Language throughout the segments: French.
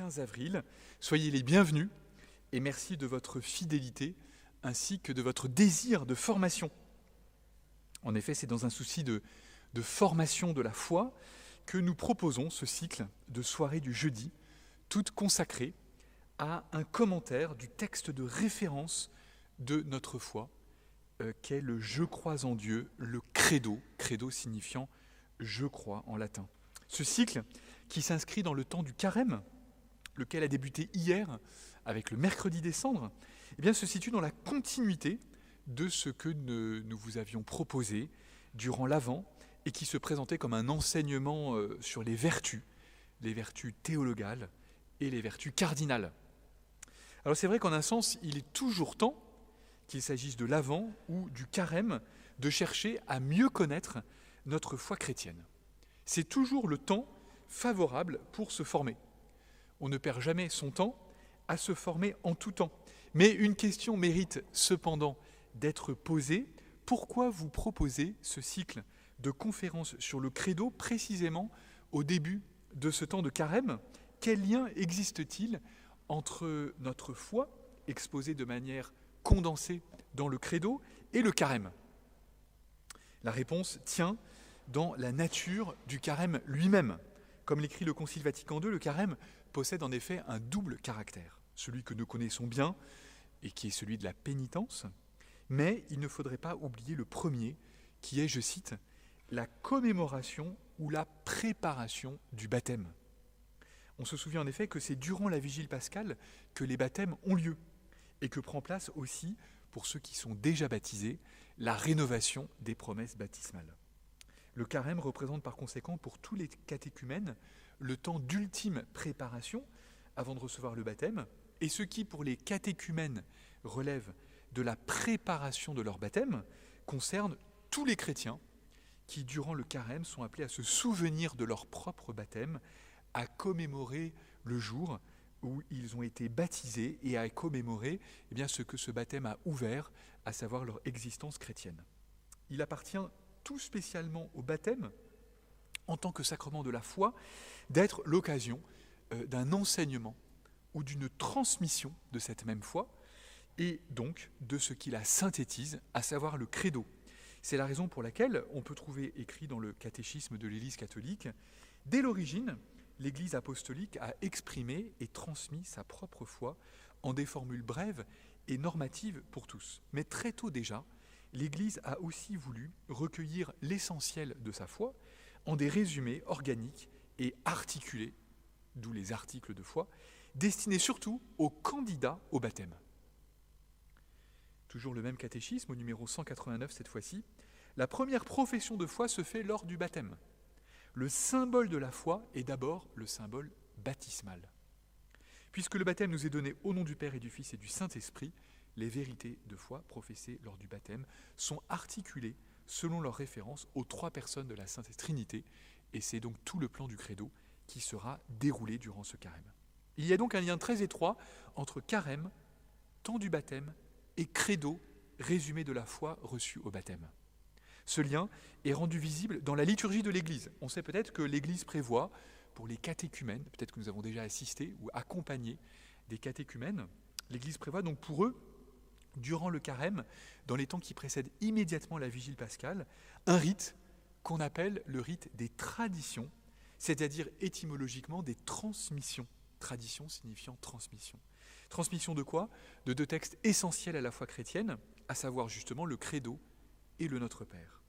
15 avril. Soyez les bienvenus et merci de votre fidélité ainsi que de votre désir de formation. En effet, c'est dans un souci de, formation de la foi que nous proposons ce cycle de soirée du jeudi, toute consacrée à un commentaire du texte de référence de notre foi, euh, qu'est le Je crois en Dieu, le credo, credo signifiant je crois en latin. Ce cycle, qui s'inscrit dans le temps du carême, lequel a débuté hier avec le mercredi des cendres, eh se situe dans la continuité de ce que nous vous avions proposé durant l'Avent et qui se présentait comme un enseignement euh, sur les vertus, les vertus théologales et les vertus cardinales. Alors c'est vrai qu'en un sens, il est toujours temps, qu'il s'agisse de l'Avent ou du carême, de chercher à mieux connaître notre foi chrétienne. C'est toujours le temps favorable pour se former. On ne perd jamais son temps à se former en tout temps. Mais une question mérite cependant d'être posée. Pourquoi vous proposez ce cycle de conférences sur le credo précisément au début de ce temps de carême? Quel lien existe-t-il entre notre foi, exposée de manière condensée dans le credo, et le carême? La réponse tient dans la nature du carême lui-même. Comme l'écrit le Concile Vatican II, le carême possède en effet un double caractère, celui que nous connaissons bien et qui est celui de la pénitence, mais il ne faudrait pas oublier le premier, qui est, je cite, la commémoration ou la préparation du baptême. On se souvient en effet que c'est durant la vigile pascale que les baptêmes ont lieu et que prend place aussi, pour ceux qui sont déjà baptisés, la rénovation des promesses baptismales. Le carême représente par conséquent pour tous les catéchumènes le temps d'ultime préparation avant de recevoir le baptême, et ce qui pour les catéchumènes relève de la préparation de leur baptême concerne tous les chrétiens qui, durant le carême, sont appelés à se souvenir de leur propre baptême, à commémorer le jour où ils ont été baptisés et à commémorer eh bien, ce que ce baptême a ouvert, à savoir leur existence chrétienne. Il appartient tout spécialement au baptême, en tant que sacrement de la foi, d'être l'occasion euh, d'un enseignement ou d'une transmission de cette même foi, et donc de ce qui la synthétise, à savoir le credo. C'est la raison pour laquelle on peut trouver écrit dans le catéchisme de l'Église catholique, dès l'origine, l'Église apostolique a exprimé et transmis sa propre foi en des formules brèves et normatives pour tous. Mais très tôt déjà, l'Église a aussi voulu recueillir l'essentiel de sa foi en des résumés organiques et articulés, d'où les articles de foi, destinés surtout aux candidats au baptême. Toujours le même catéchisme, au numéro 189 cette fois-ci, la première profession de foi se fait lors du baptême. Le symbole de la foi est d'abord le symbole baptismal. Puisque le baptême nous est donné au nom du Père et du Fils et du Saint-Esprit, les vérités de foi professées lors du baptême sont articulées selon leur référence aux trois personnes de la Sainte Trinité, et c'est donc tout le plan du credo qui sera déroulé durant ce carême. Il y a donc un lien très étroit entre carême, temps du baptême, et credo, résumé de la foi reçue au baptême. Ce lien est rendu visible dans la liturgie de l'Église. On sait peut-être que l'Église prévoit, pour les catéchumènes, peut-être que nous avons déjà assisté ou accompagné des catéchumènes, l'Église prévoit donc pour eux durant le carême, dans les temps qui précèdent immédiatement la vigile pascale, un rite qu'on appelle le rite des traditions, c'est-à-dire étymologiquement des transmissions. Tradition signifiant transmission. Transmission de quoi? De deux textes essentiels à la foi chrétienne, à savoir justement le credo et le Notre Père.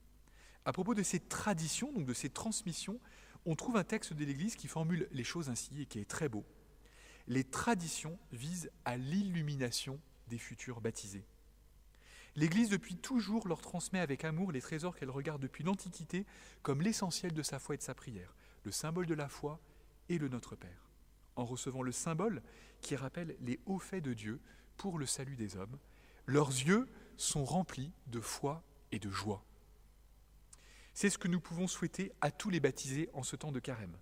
À propos de ces traditions, donc de ces transmissions, on trouve un texte de l'Église qui formule les choses ainsi et qui est très beau. Les traditions visent à l'illumination futurs baptisés. L'Église depuis toujours leur transmet avec amour les trésors qu'elle regarde depuis l'Antiquité comme l'essentiel de sa foi et de sa prière, le symbole de la foi et le Notre Père. En recevant le symbole qui rappelle les hauts faits de Dieu pour le salut des hommes, leurs yeux sont remplis de foi et de joie. C'est ce que nous pouvons souhaiter à tous les baptisés en ce temps de carême,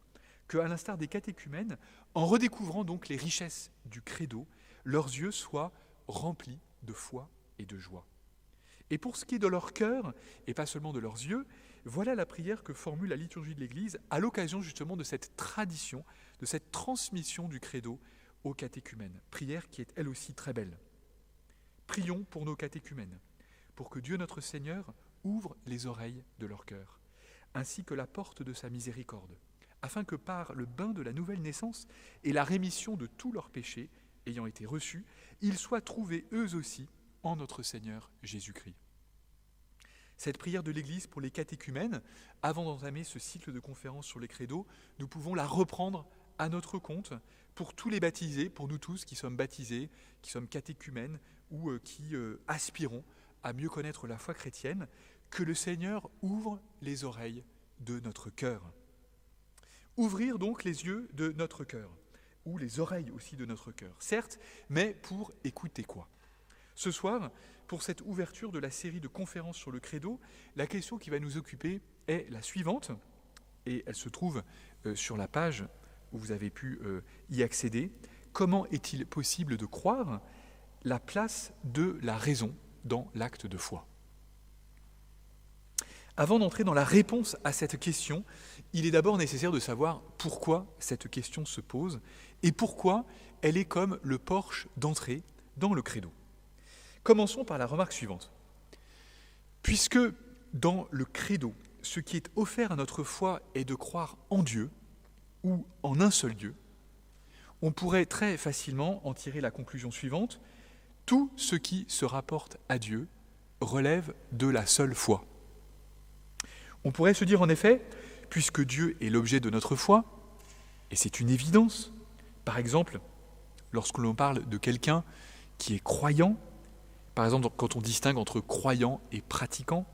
que, à l'instar des catéchumènes, en redécouvrant donc les richesses du credo, leurs yeux soient remplis de foi et de joie. Et pour ce qui est de leur cœur, et pas seulement de leurs yeux, voilà la prière que formule la liturgie de l'Église à l'occasion justement de cette tradition de cette transmission du credo aux catéchumènes. Prière qui est elle aussi très belle. Prions pour nos catéchumènes, pour que Dieu notre Seigneur ouvre les oreilles de leur cœur, ainsi que la porte de sa miséricorde, afin que par le bain de la nouvelle naissance et la rémission de tous leurs péchés ayant été reçus, ils soient trouvés eux aussi en notre Seigneur Jésus-Christ. Cette prière de l'Église pour les catéchumènes, avant d'entamer ce cycle de conférences sur les credos, nous pouvons la reprendre à notre compte pour tous les baptisés, pour nous tous qui sommes baptisés, qui sommes catéchumènes ou euh, qui euh, aspirons à mieux connaître la foi chrétienne, que le Seigneur ouvre les oreilles de notre cœur. Ouvrir donc les yeux de notre cœur, ou les oreilles aussi de notre cœur, certes, mais pour écouter quoi? Ce soir, pour cette ouverture de la série de conférences sur le credo, la question qui va nous occuper est la suivante, et elle se trouve euh, sur la page où vous avez pu euh, y accéder. Comment est-il possible de croire la place de la raison dans l'acte de foi? Avant d'entrer dans la réponse à cette question, il est d'abord nécessaire de savoir pourquoi cette question se pose et pourquoi elle est comme le porche d'entrée dans le credo. Commençons par la remarque suivante. Puisque dans le credo, ce qui est offert à notre foi est de croire en Dieu, ou en un seul Dieu, on pourrait très facilement en tirer la conclusion suivante. Tout ce qui se rapporte à Dieu relève de la seule foi. On pourrait se dire en effet, puisque Dieu est l'objet de notre foi, et c'est une évidence, par exemple, lorsque l'on parle de quelqu'un qui est croyant, par exemple quand on distingue entre croyant et pratiquant,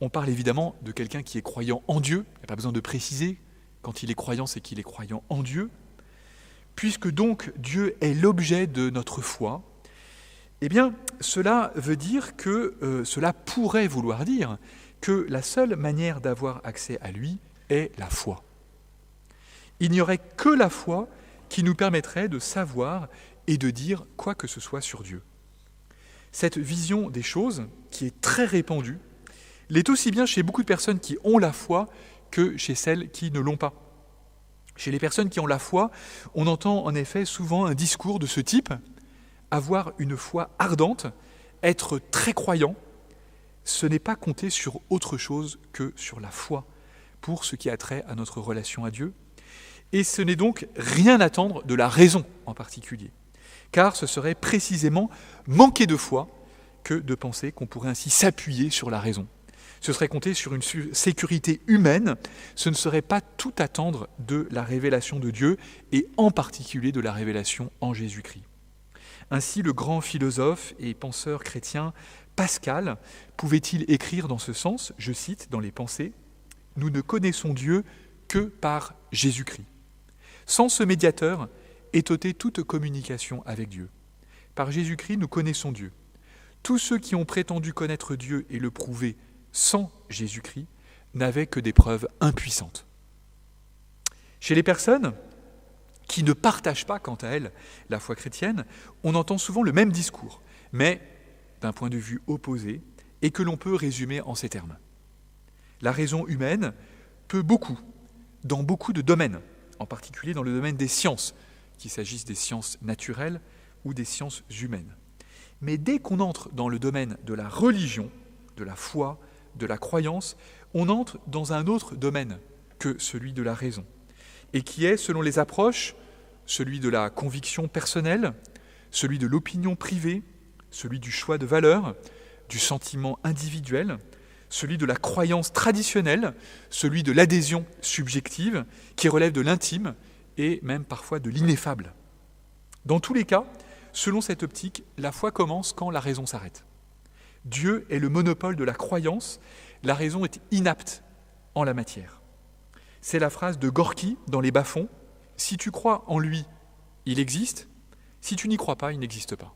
on parle évidemment de quelqu'un qui est croyant en Dieu, il n'y a pas besoin de préciser quand il est croyant, c'est qu'il est croyant en Dieu. Puisque donc Dieu est l'objet de notre foi, eh bien, cela veut dire que, euh, cela pourrait vouloir dire que la seule manière d'avoir accès à lui est la foi. Il n'y aurait que la foi qui nous permettrait de savoir et de dire quoi que ce soit sur Dieu. Cette vision des choses, qui est très répandue, l'est aussi bien chez beaucoup de personnes qui ont la foi que chez celles qui ne l'ont pas. Chez les personnes qui ont la foi, on entend en effet souvent un discours de ce type, avoir une foi ardente, être très croyant, ce n'est pas compter sur autre chose que sur la foi pour ce qui a trait à notre relation à Dieu. Et ce n'est donc rien attendre de la raison en particulier, car ce serait précisément manquer de foi que de penser qu'on pourrait ainsi s'appuyer sur la raison ce serait compter sur une sécurité humaine, ce ne serait pas tout attendre de la révélation de Dieu, et en particulier de la révélation en Jésus-Christ. Ainsi, le grand philosophe et penseur chrétien Pascal pouvait-il écrire dans ce sens, je cite dans les pensées, Nous ne connaissons Dieu que par Jésus-Christ. Sans ce médiateur est ôtée toute communication avec Dieu. Par Jésus-Christ, nous connaissons Dieu. Tous ceux qui ont prétendu connaître Dieu et le prouver sans Jésus-Christ n'avait que des preuves impuissantes. Chez les personnes qui ne partagent pas, quant à elles, la foi chrétienne, on entend souvent le même discours, mais d'un point de vue opposé, et que l'on peut résumer en ces termes. La raison humaine peut beaucoup, dans beaucoup de domaines, en particulier dans le domaine des sciences, qu'il s'agisse des sciences naturelles ou des sciences humaines. Mais dès qu'on entre dans le domaine de la religion, de la foi, de la croyance, on entre dans un autre domaine que celui de la raison, et qui est, selon les approches, celui de la conviction personnelle, celui de l'opinion privée, celui du choix de valeur, du sentiment individuel, celui de la croyance traditionnelle, celui de l'adhésion subjective, qui relève de l'intime et même parfois de l'ineffable. Dans tous les cas, selon cette optique, la foi commence quand la raison s'arrête. Dieu est le monopole de la croyance, la raison est inapte en la matière. C'est la phrase de Gorky dans Les bas-fonds Si tu crois en lui, il existe, si tu n'y crois pas, il n'existe pas.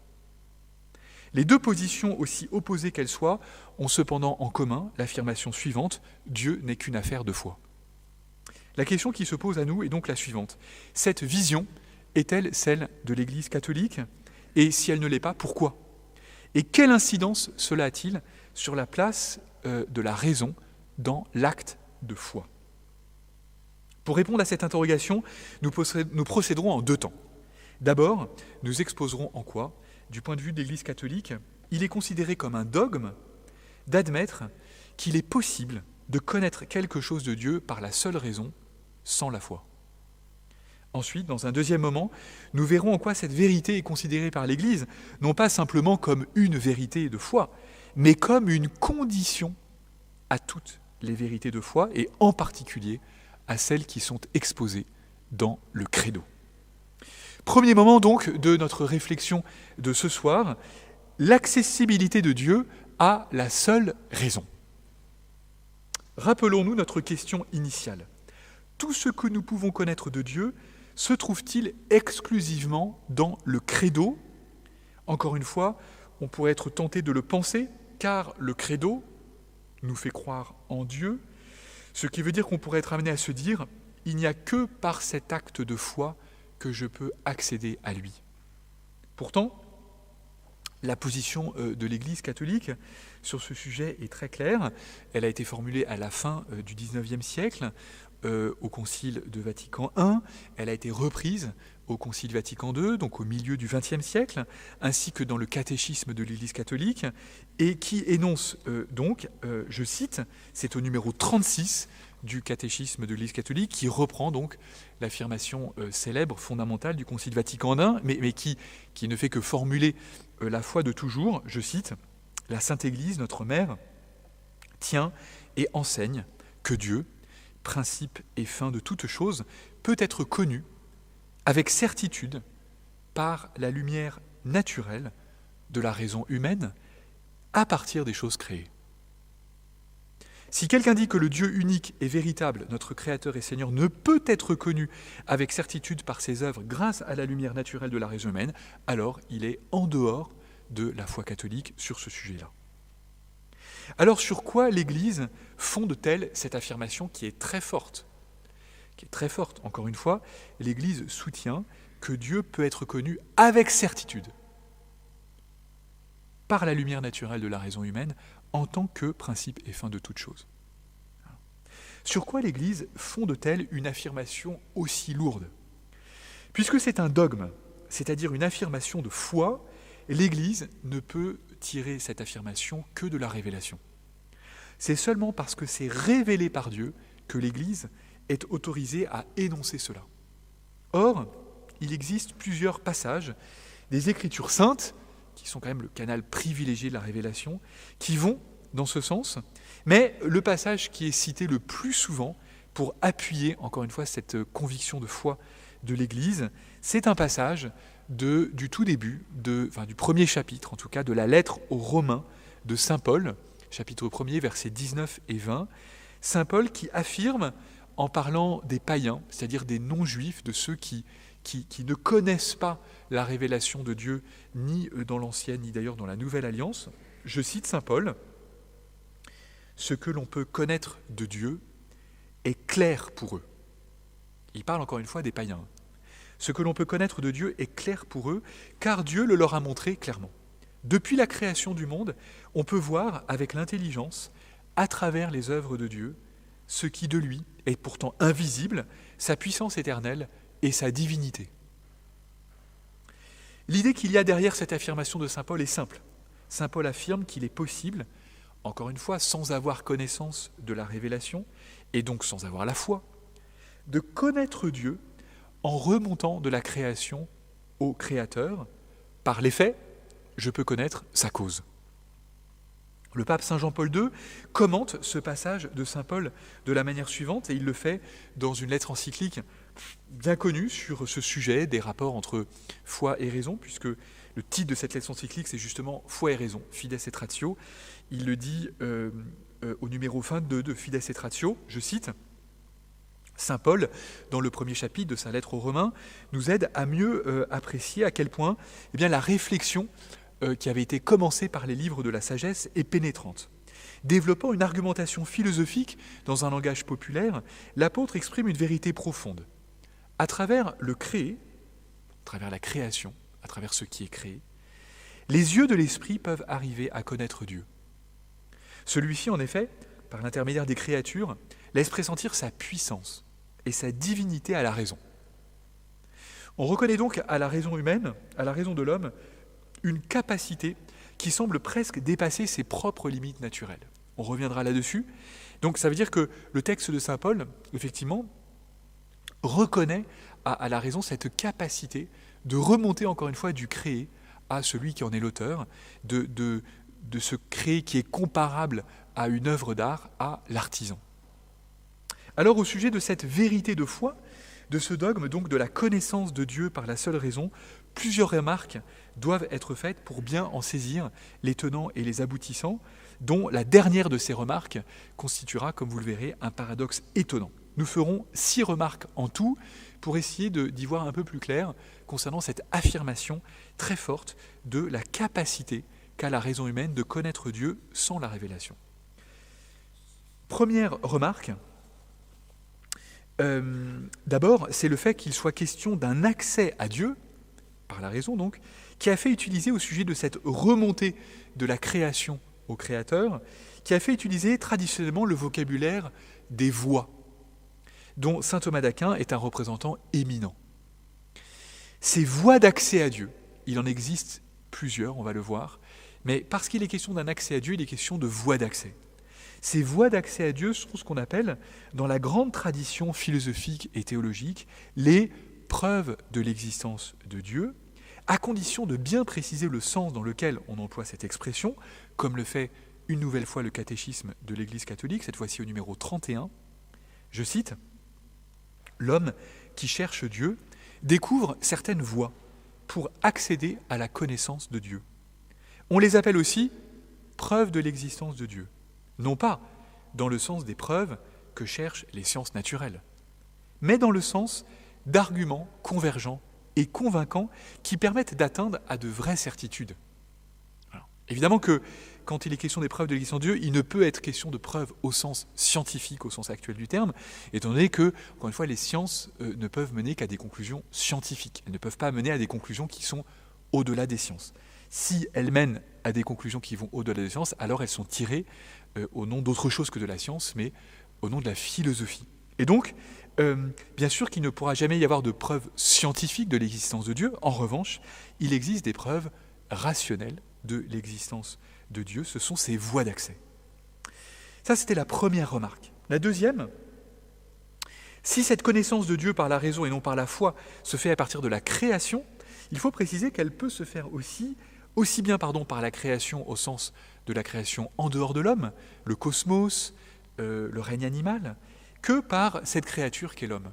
Les deux positions, aussi opposées qu'elles soient, ont cependant en commun l'affirmation suivante Dieu n'est qu'une affaire de foi. La question qui se pose à nous est donc la suivante. Cette vision est-elle celle de l'Église catholique? Et si elle ne l'est pas, pourquoi? Et quelle incidence cela a-t-il sur la place euh, de la raison dans l'acte de foi? Pour répondre à cette interrogation, nous procéderons en deux temps. D'abord, nous exposerons en quoi, du point de vue de l'Église catholique, il est considéré comme un dogme d'admettre qu'il est possible de connaître quelque chose de Dieu par la seule raison, sans la foi. Ensuite, dans un deuxième moment, nous verrons en quoi cette vérité est considérée par l'Église, non pas simplement comme une vérité de foi, mais comme une condition à toutes les vérités de foi, et en particulier à celles qui sont exposées dans le credo. Premier moment donc de notre réflexion de ce soir, l'accessibilité de Dieu à la seule raison. Rappelons-nous notre question initiale. Tout ce que nous pouvons connaître de Dieu se trouve-t-il exclusivement dans le credo? Encore une fois, on pourrait être tenté de le penser, car le credo nous fait croire en Dieu, ce qui veut dire qu'on pourrait être amené à se dire, il n'y a que par cet acte de foi que je peux accéder à lui. Pourtant, la position euh, de l'Église catholique sur ce sujet est très claire. Elle a été formulée à la fin euh, du XIXe siècle euh, au Concile de Vatican I. Elle a été reprise au Concile Vatican II, donc au milieu du XXe siècle, ainsi que dans le catéchisme de l'Église catholique, et qui énonce donc, je cite, c'est au numéro 36 du catéchisme de l'Église catholique, qui reprend donc l'affirmation célèbre, fondamentale du Concile Vatican I, mais, qui, ne fait que formuler euh, la foi de toujours, je cite, La Sainte Église, notre mère, tient et enseigne que Dieu, principe et fin de toute chose, peut être connu avec certitude par la lumière naturelle de la raison humaine à partir des choses créées. Si quelqu'un dit que le Dieu unique et véritable, notre Créateur et Seigneur, ne peut être connu avec certitude par ses œuvres grâce à la lumière naturelle de la raison humaine, alors il est en dehors de la foi catholique sur ce sujet-là. Alors sur quoi l'Église fonde-t-elle cette affirmation qui est très forte? Qui est très forte, encore une fois, l'Église soutient que Dieu peut être connu avec certitude par la lumière naturelle de la raison humaine en tant que principe et fin de toute chose. Sur quoi l'Église fonde-t-elle une affirmation aussi lourde? Puisque c'est un dogme, c'est-à-dire une affirmation de foi, l'Église ne peut tirer cette affirmation que de la révélation. C'est seulement parce que c'est révélé par Dieu que l'Église est autorisée à énoncer cela. Or, il existe plusieurs passages des Écritures saintes qui sont quand même le canal privilégié de la révélation, qui vont dans ce sens. Mais le passage qui est cité le plus souvent pour appuyer, encore une fois, cette conviction de foi de l'Église, c'est un passage du tout début, du premier chapitre en tout cas, de la lettre aux Romains de Saint Paul, chapitre 1er, versets 19 et 20. Saint Paul qui affirme, en parlant des païens, c'est-à-dire des non-juifs, de ceux qui, qui, ne connaissent pas la révélation de Dieu, ni euh, dans l'Ancienne, ni d'ailleurs dans la Nouvelle Alliance. Je cite Saint Paul, Ce que l'on peut connaître de Dieu est clair pour eux. Il parle encore une fois des païens. Ce que l'on peut connaître de Dieu est clair pour eux, car Dieu le leur a montré clairement. Depuis la création du monde, on peut voir avec l'intelligence, à travers les œuvres de Dieu, ce qui de lui est pourtant invisible, sa puissance éternelle et sa divinité. L'idée qu'il y a derrière cette affirmation de Saint Paul est simple. Saint Paul affirme qu'il est possible, encore une fois, sans avoir connaissance de la révélation, et donc sans avoir la foi, de connaître Dieu en remontant de la création au Créateur. Par les faits, je peux connaître sa cause. Le pape Saint Jean-Paul II commente ce passage de Saint Paul de la manière suivante, et il le fait dans une lettre encyclique bien connu sur ce sujet des rapports entre foi et raison, puisque le titre de cette lettre encyclique, c'est justement Foi et raison, Fides et Ratio. Il le dit euh, euh, au numéro 22 de Fides et Ratio, je cite, Saint Paul, dans le premier chapitre de sa lettre aux Romains, nous aide à mieux euh, apprécier à quel point eh bien, la réflexion qui avait été commencée par les livres de la sagesse est pénétrante. Développant une argumentation philosophique dans un langage populaire, l'apôtre exprime une vérité profonde à travers le créé, à travers la création, à travers ce qui est créé, les yeux de l'esprit peuvent arriver à connaître Dieu. Celui-ci, en effet, par l'intermédiaire des créatures, laisse pressentir sa puissance, et sa divinité à la raison. On reconnaît donc à la raison humaine, à la raison de l'homme, une capacité qui semble presque dépasser ses propres limites naturelles. On reviendra là-dessus. Donc ça veut dire que le texte de Saint Paul, effectivement, reconnaît à, la raison cette capacité de remonter encore une fois du créé à celui qui en est l'auteur, de, de, ce créé qui est comparable à une œuvre d'art, à l'artisan. Alors au sujet de cette vérité de foi, de ce dogme donc de la connaissance de Dieu par la seule raison, plusieurs remarques doivent être faites pour bien en saisir les tenants et les aboutissants, dont la dernière de ces remarques constituera, comme vous le verrez, un paradoxe étonnant. Nous ferons six remarques en tout pour essayer d'y voir un peu plus clair concernant cette affirmation très forte de la capacité qu'a la raison humaine de connaître Dieu sans la révélation. Première remarque, euh, d'abord, c'est le fait qu'il soit question d'un accès à Dieu, par la raison donc, qui a fait utiliser au sujet de cette remontée de la création au Créateur, qui a fait utiliser traditionnellement le vocabulaire des voies, dont saint Thomas d'Aquin est un représentant éminent. Ces voies d'accès à Dieu, il en existe plusieurs, on va le voir, mais parce qu'il est question d'un accès à Dieu, il est question de voies d'accès. Ces voies d'accès à Dieu sont ce qu'on appelle, dans la grande tradition philosophique et théologique, les preuves de l'existence de Dieu, à condition de bien préciser le sens dans lequel on emploie cette expression, comme le fait une nouvelle fois le catéchisme de l'Église catholique, cette fois-ci au numéro 31. Je cite, L'homme qui cherche Dieu découvre certaines voies pour accéder à la connaissance de Dieu. On les appelle aussi preuves de l'existence de Dieu, non pas dans le sens des preuves que cherchent les sciences naturelles, mais dans le sens d'arguments convergents et convaincants qui permettent d'atteindre à de vraies certitudes. évidemment que quand il est question des preuves de l'existence de Dieu, il ne peut être question de preuves au sens scientifique, au sens actuel du terme, étant donné que, encore une fois, les sciences euh, ne peuvent mener qu'à des conclusions scientifiques. Elles ne peuvent pas mener à des conclusions qui sont au-delà des sciences. Si elles mènent à des conclusions qui vont au-delà des sciences, alors elles sont tirées euh, au nom d'autre chose que de la science, mais au nom de la philosophie. Et donc, euh, bien sûr qu'il ne pourra jamais y avoir de preuves scientifiques de l'existence de Dieu. En revanche, il existe des preuves rationnelles de l'existence de Dieu. Ce sont ses voies d'accès. Ça, c'était la première remarque. La deuxième, si cette connaissance de Dieu par la raison et non par la foi se fait à partir de la création, il faut préciser qu'elle peut se faire aussi, aussi bien pardon, par la création au sens de la création en dehors de l'homme, le cosmos, euh, le règne animal, que par cette créature qu'est l'homme.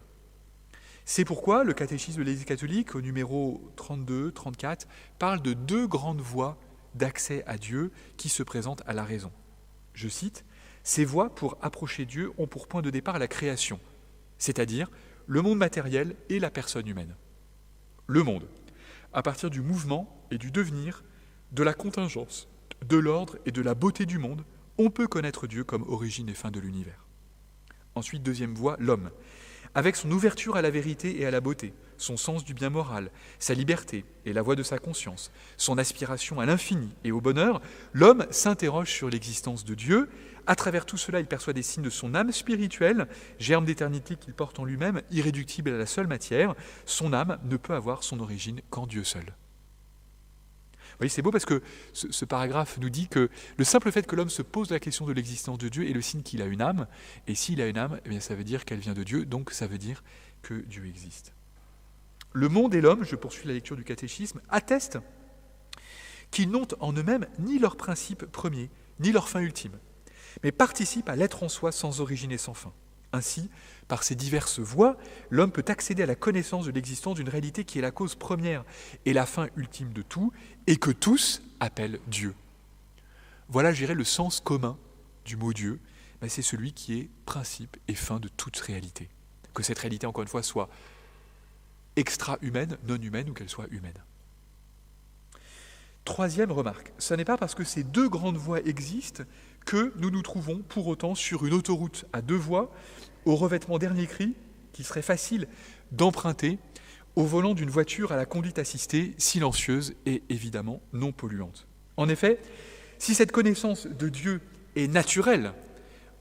C'est pourquoi le catéchisme de l'Église catholique, au numéro 32-34, parle de deux grandes voies d'accès à Dieu qui se présentent à la raison. Je cite, Ces voies pour approcher Dieu ont pour point de départ la création, c'est-à-dire le monde matériel et la personne humaine. Le monde, à partir du mouvement et du devenir, de la contingence, de l'ordre et de la beauté du monde, on peut connaître Dieu comme origine et fin de l'univers. Ensuite, deuxième voie, l'homme. Avec son ouverture à la vérité et à la beauté, son sens du bien moral, sa liberté et la voix de sa conscience, son aspiration à l'infini et au bonheur, l'homme s'interroge sur l'existence de Dieu. À travers tout cela, il perçoit des signes de son âme spirituelle, germe d'éternité qu'il porte en lui-même, irréductible à la seule matière. Son âme ne peut avoir son origine qu'en Dieu seul voyez, c'est beau parce que ce, paragraphe nous dit que le simple fait que l'homme se pose la question de l'existence de Dieu est le signe qu'il a une âme, et s'il a une âme, eh bien, ça veut dire qu'elle vient de Dieu, donc ça veut dire que Dieu existe. Le monde et l'homme, je poursuis la lecture du catéchisme, attestent qu'ils n'ont en eux-mêmes ni leur principe premier, ni leur fin ultime, mais participent à l'être en soi sans origine et sans fin. Ainsi, par ces diverses voies, l'homme peut accéder à la connaissance de l'existence d'une réalité qui est la cause première et la fin ultime de tout, et que tous appellent Dieu. Voilà, je le sens commun du mot Dieu, c'est celui qui est principe et fin de toute réalité. Que cette réalité, encore une fois, soit extra-humaine, non humaine, ou qu'elle soit humaine. Troisième remarque, ce n'est pas parce que ces deux grandes voies existent que nous nous trouvons pour autant sur une autoroute à deux voies, au revêtement dernier cri, qu'il serait facile d'emprunter au volant d'une voiture à la conduite assistée, silencieuse et évidemment non polluante. En effet, si cette connaissance de Dieu est naturelle,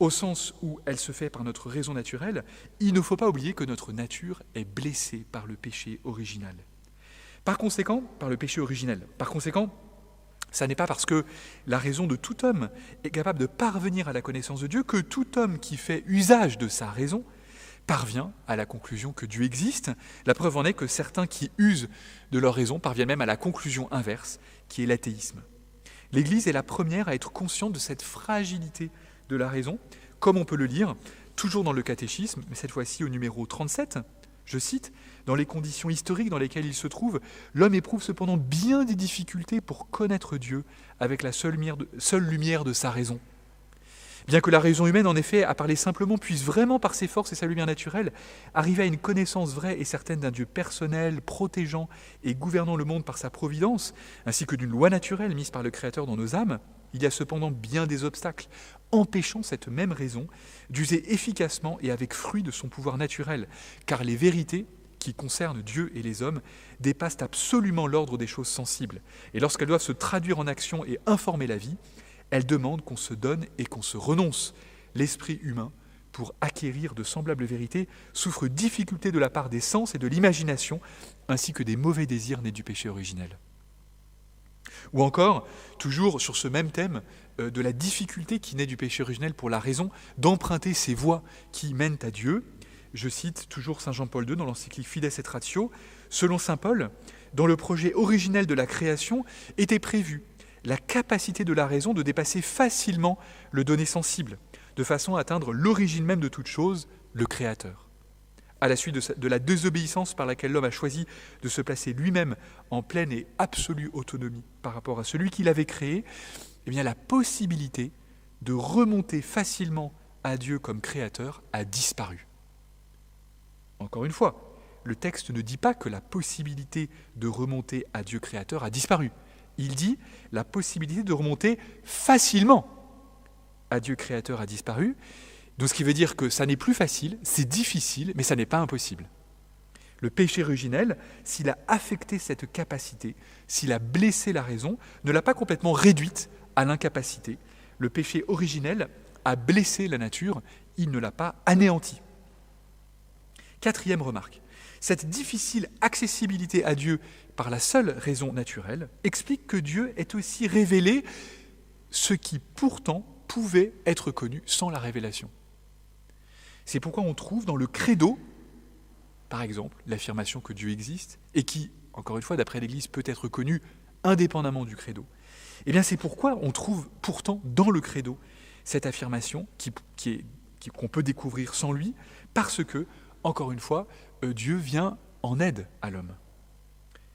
au sens où elle se fait par notre raison naturelle, il ne faut pas oublier que notre nature est blessée par le péché original. Par conséquent, par le péché originel. Par conséquent, ça n'est pas parce que la raison de tout homme est capable de parvenir à la connaissance de Dieu que tout homme qui fait usage de sa raison parvient à la conclusion que Dieu existe. La preuve en est que certains qui usent de leur raison parviennent même à la conclusion inverse, qui est l'athéisme. L'Église est la première à être consciente de cette fragilité de la raison, comme on peut le lire toujours dans le catéchisme, mais cette fois-ci au numéro 37. Je cite, Dans les conditions historiques dans lesquelles il se trouve, l'homme éprouve cependant bien des difficultés pour connaître Dieu avec la seule lumière de, seule lumière de sa raison. Bien que la raison humaine, en effet, à parler simplement, puisse vraiment, par ses forces et sa lumière naturelle, arriver à une connaissance vraie et certaine d'un Dieu personnel, protégeant et gouvernant le monde par sa providence, ainsi que d'une loi naturelle mise par le Créateur dans nos âmes, il y a cependant bien des obstacles empêchant cette même raison d'user efficacement et avec fruit de son pouvoir naturel, car les vérités qui concernent Dieu et les hommes dépassent absolument l'ordre des choses sensibles, et lorsqu'elles doivent se traduire en action et informer la vie, elle demande qu'on se donne et qu'on se renonce. L'esprit humain, pour acquérir de semblables vérités, souffre difficulté de la part des sens et de l'imagination, ainsi que des mauvais désirs nés du péché originel. Ou encore, toujours sur ce même thème, euh, de la difficulté qui naît du péché originel pour la raison d'emprunter ces voies qui mènent à Dieu. Je cite toujours Saint Jean-Paul II dans l'encyclique Fides et Ratio. Selon Saint Paul, dans le projet originel de la création était prévu la capacité de la raison de dépasser facilement le donné sensible, de façon à atteindre l'origine même de toute chose, le Créateur. À la suite de, la désobéissance par laquelle l'homme a choisi de se placer lui-même en pleine et absolue autonomie par rapport à celui qu'il avait créé, eh bien la possibilité de remonter facilement à Dieu comme Créateur a disparu. Encore une fois, le texte ne dit pas que la possibilité de remonter à Dieu Créateur a disparu il dit la possibilité de remonter facilement à Dieu créateur a disparu. Donc ce qui veut dire que ça n'est plus facile, c'est difficile, mais ça n'est pas impossible. Le péché originel, s'il a affecté cette capacité, s'il a blessé la raison, ne l'a pas complètement réduite à l'incapacité. Le péché originel a blessé la nature, il ne l'a pas anéanti. Quatrième remarque, cette difficile accessibilité à Dieu par la seule raison naturelle explique que Dieu est aussi révélé ce qui pourtant pouvait être connu sans la révélation. C'est pourquoi on trouve dans le credo, par exemple, l'affirmation que Dieu existe, et qui, encore une fois, d'après l'Église, peut être connue indépendamment du credo. Eh bien, c'est pourquoi on trouve pourtant dans le credo cette affirmation qui, qu'on peut découvrir sans lui, parce que, encore une fois, euh, Dieu vient en aide à l'homme.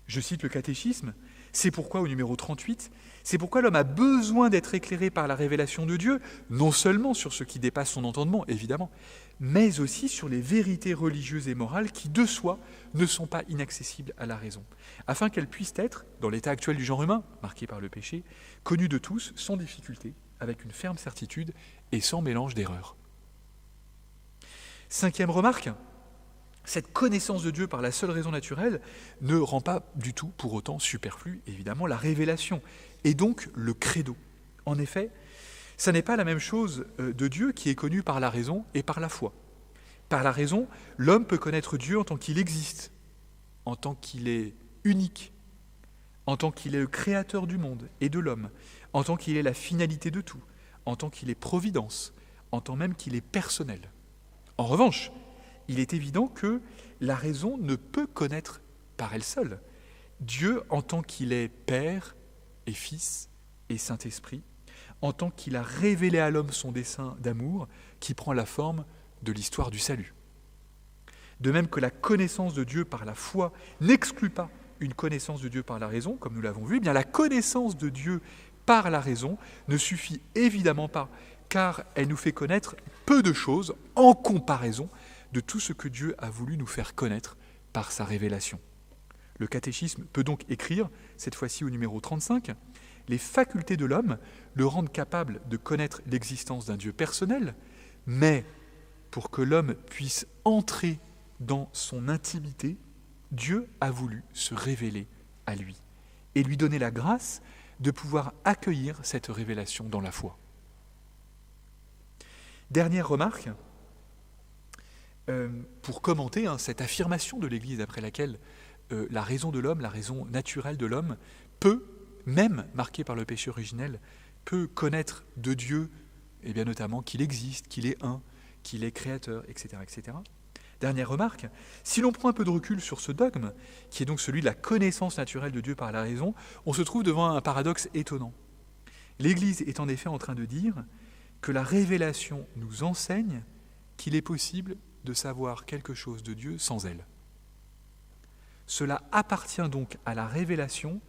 Je cite le catéchisme, c'est pourquoi au numéro 38, c'est pourquoi l'homme a besoin d'être éclairé par la révélation de Dieu, non seulement sur ce qui dépasse son entendement, évidemment, mais aussi sur les vérités religieuses et morales qui, de soi, ne sont pas inaccessibles à la raison, afin qu'elles puissent être, dans l'état actuel du genre humain, marqué par le péché, connues de tous sans difficulté, avec une ferme certitude et sans mélange d'erreurs. Cinquième remarque, cette connaissance de Dieu par la seule raison naturelle ne rend pas du tout pour autant superflu, évidemment, la révélation et donc le credo. En effet, ça n'est pas la même chose euh, de Dieu qui est connu par la raison et par la foi. Par la raison, l'homme peut connaître Dieu en tant qu'il existe, en tant qu'il est unique, en tant qu'il est le créateur du monde et de l'homme, en tant qu'il est la finalité de tout, en tant qu'il est providence, en tant même qu'il est personnel. En revanche, il est évident que la raison ne peut connaître par elle seule Dieu en tant qu'il est Père et Fils et Saint-Esprit, en tant qu'il a révélé à l'homme son dessein d'amour qui prend la forme de l'histoire du salut. De même que la connaissance de Dieu par la foi n'exclut pas une connaissance de Dieu par la raison, comme nous l'avons vu, eh bien la connaissance de Dieu par la raison ne suffit évidemment pas, car elle nous fait connaître peu de choses en comparaison de tout ce que Dieu a voulu nous faire connaître par sa révélation. Le catéchisme peut donc écrire, cette fois-ci au numéro 35, les facultés de l'homme le rendent capable de connaître l'existence d'un Dieu personnel, mais pour que l'homme puisse entrer dans son intimité, Dieu a voulu se révéler à lui et lui donner la grâce de pouvoir accueillir cette révélation dans la foi. Dernière remarque, euh, pour commenter hein, cette affirmation de l'Église après laquelle euh, la raison de l'homme, la raison naturelle de l'homme, peut, même marquée par le péché originel, peut connaître de Dieu, et bien notamment qu'il existe, qu'il est un, qu'il est créateur, etc., etc. Dernière remarque, si l'on prend un peu de recul sur ce dogme, qui est donc celui de la connaissance naturelle de Dieu par la raison, on se trouve devant un paradoxe étonnant. L'Église est en effet en train de dire que la révélation nous enseigne qu'il est possible de savoir quelque chose de Dieu sans elle. Cela appartient donc à la révélation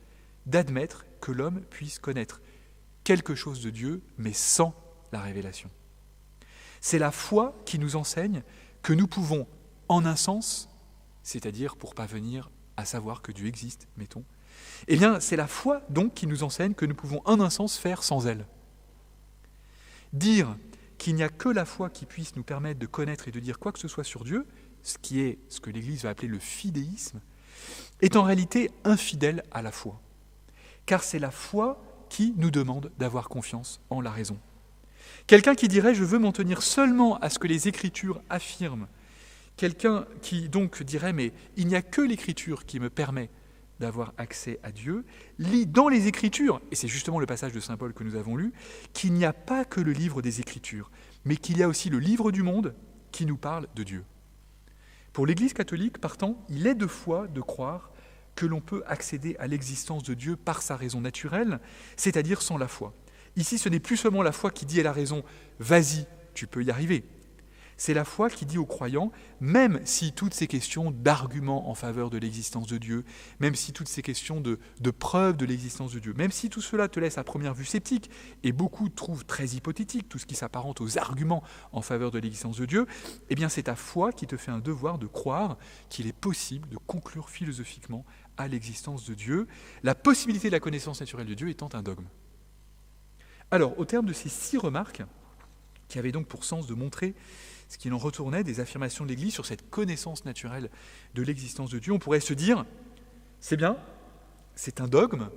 d'admettre que l'homme puisse connaître quelque chose de Dieu, mais sans la révélation. C'est la foi qui nous enseigne que nous pouvons en un sens, c'est-à-dire pour parvenir à savoir que Dieu existe, mettons, eh bien, c'est la foi donc qui nous enseigne que nous pouvons en un sens faire sans elle. Dire qu'il n'y a que la foi qui puisse nous permettre de connaître et de dire quoi que ce soit sur Dieu, ce qui est ce que l'Église va appeler le fidéisme, est en réalité infidèle à la foi. Car c'est la foi qui nous demande d'avoir confiance en la raison. Quelqu'un qui dirait je veux m'en tenir seulement à ce que les Écritures affirment Quelqu'un qui donc dirait mais il n'y a que l'écriture qui me permet d'avoir accès à Dieu, lit dans les Écritures, et c'est justement le passage de Saint Paul que nous avons lu, qu'il n'y a pas que le livre des Écritures, mais qu'il y a aussi le livre du monde qui nous parle de Dieu. Pour l'Église catholique, partant, il est de foi de croire que l'on peut accéder à l'existence de Dieu par sa raison naturelle, c'est-à-dire sans la foi. Ici, ce n'est plus seulement la foi qui dit à la raison, vas-y, tu peux y arriver, c'est la foi qui dit aux croyants, même si toutes ces questions d'arguments en faveur de l'existence de Dieu, même si toutes ces questions de, preuves de l'existence de Dieu, même si tout cela te laisse à première vue sceptique, et beaucoup trouvent très hypothétique tout ce qui s'apparente aux arguments en faveur de l'existence de Dieu, eh bien c'est ta foi qui te fait un devoir de croire qu'il est possible de conclure philosophiquement à l'existence de Dieu, la possibilité de la connaissance naturelle de Dieu étant un dogme. Alors, au terme de ces six remarques, qui avaient donc pour sens de montrer ce qu'il en retournait des affirmations de l'Église sur cette connaissance naturelle de l'existence de Dieu, on pourrait se dire, c'est bien, c'est un dogme,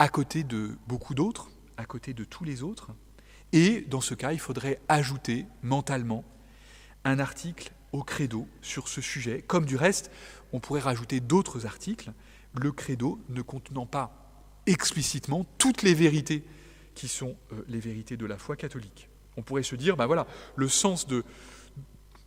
à côté de beaucoup d'autres, à côté de tous les autres, et dans ce cas, il faudrait ajouter mentalement un article au credo sur ce sujet, comme du reste, on pourrait rajouter d'autres articles, le credo ne contenant pas explicitement toutes les vérités qui sont euh, les vérités de la foi catholique. On pourrait se dire, ben voilà, le sens de,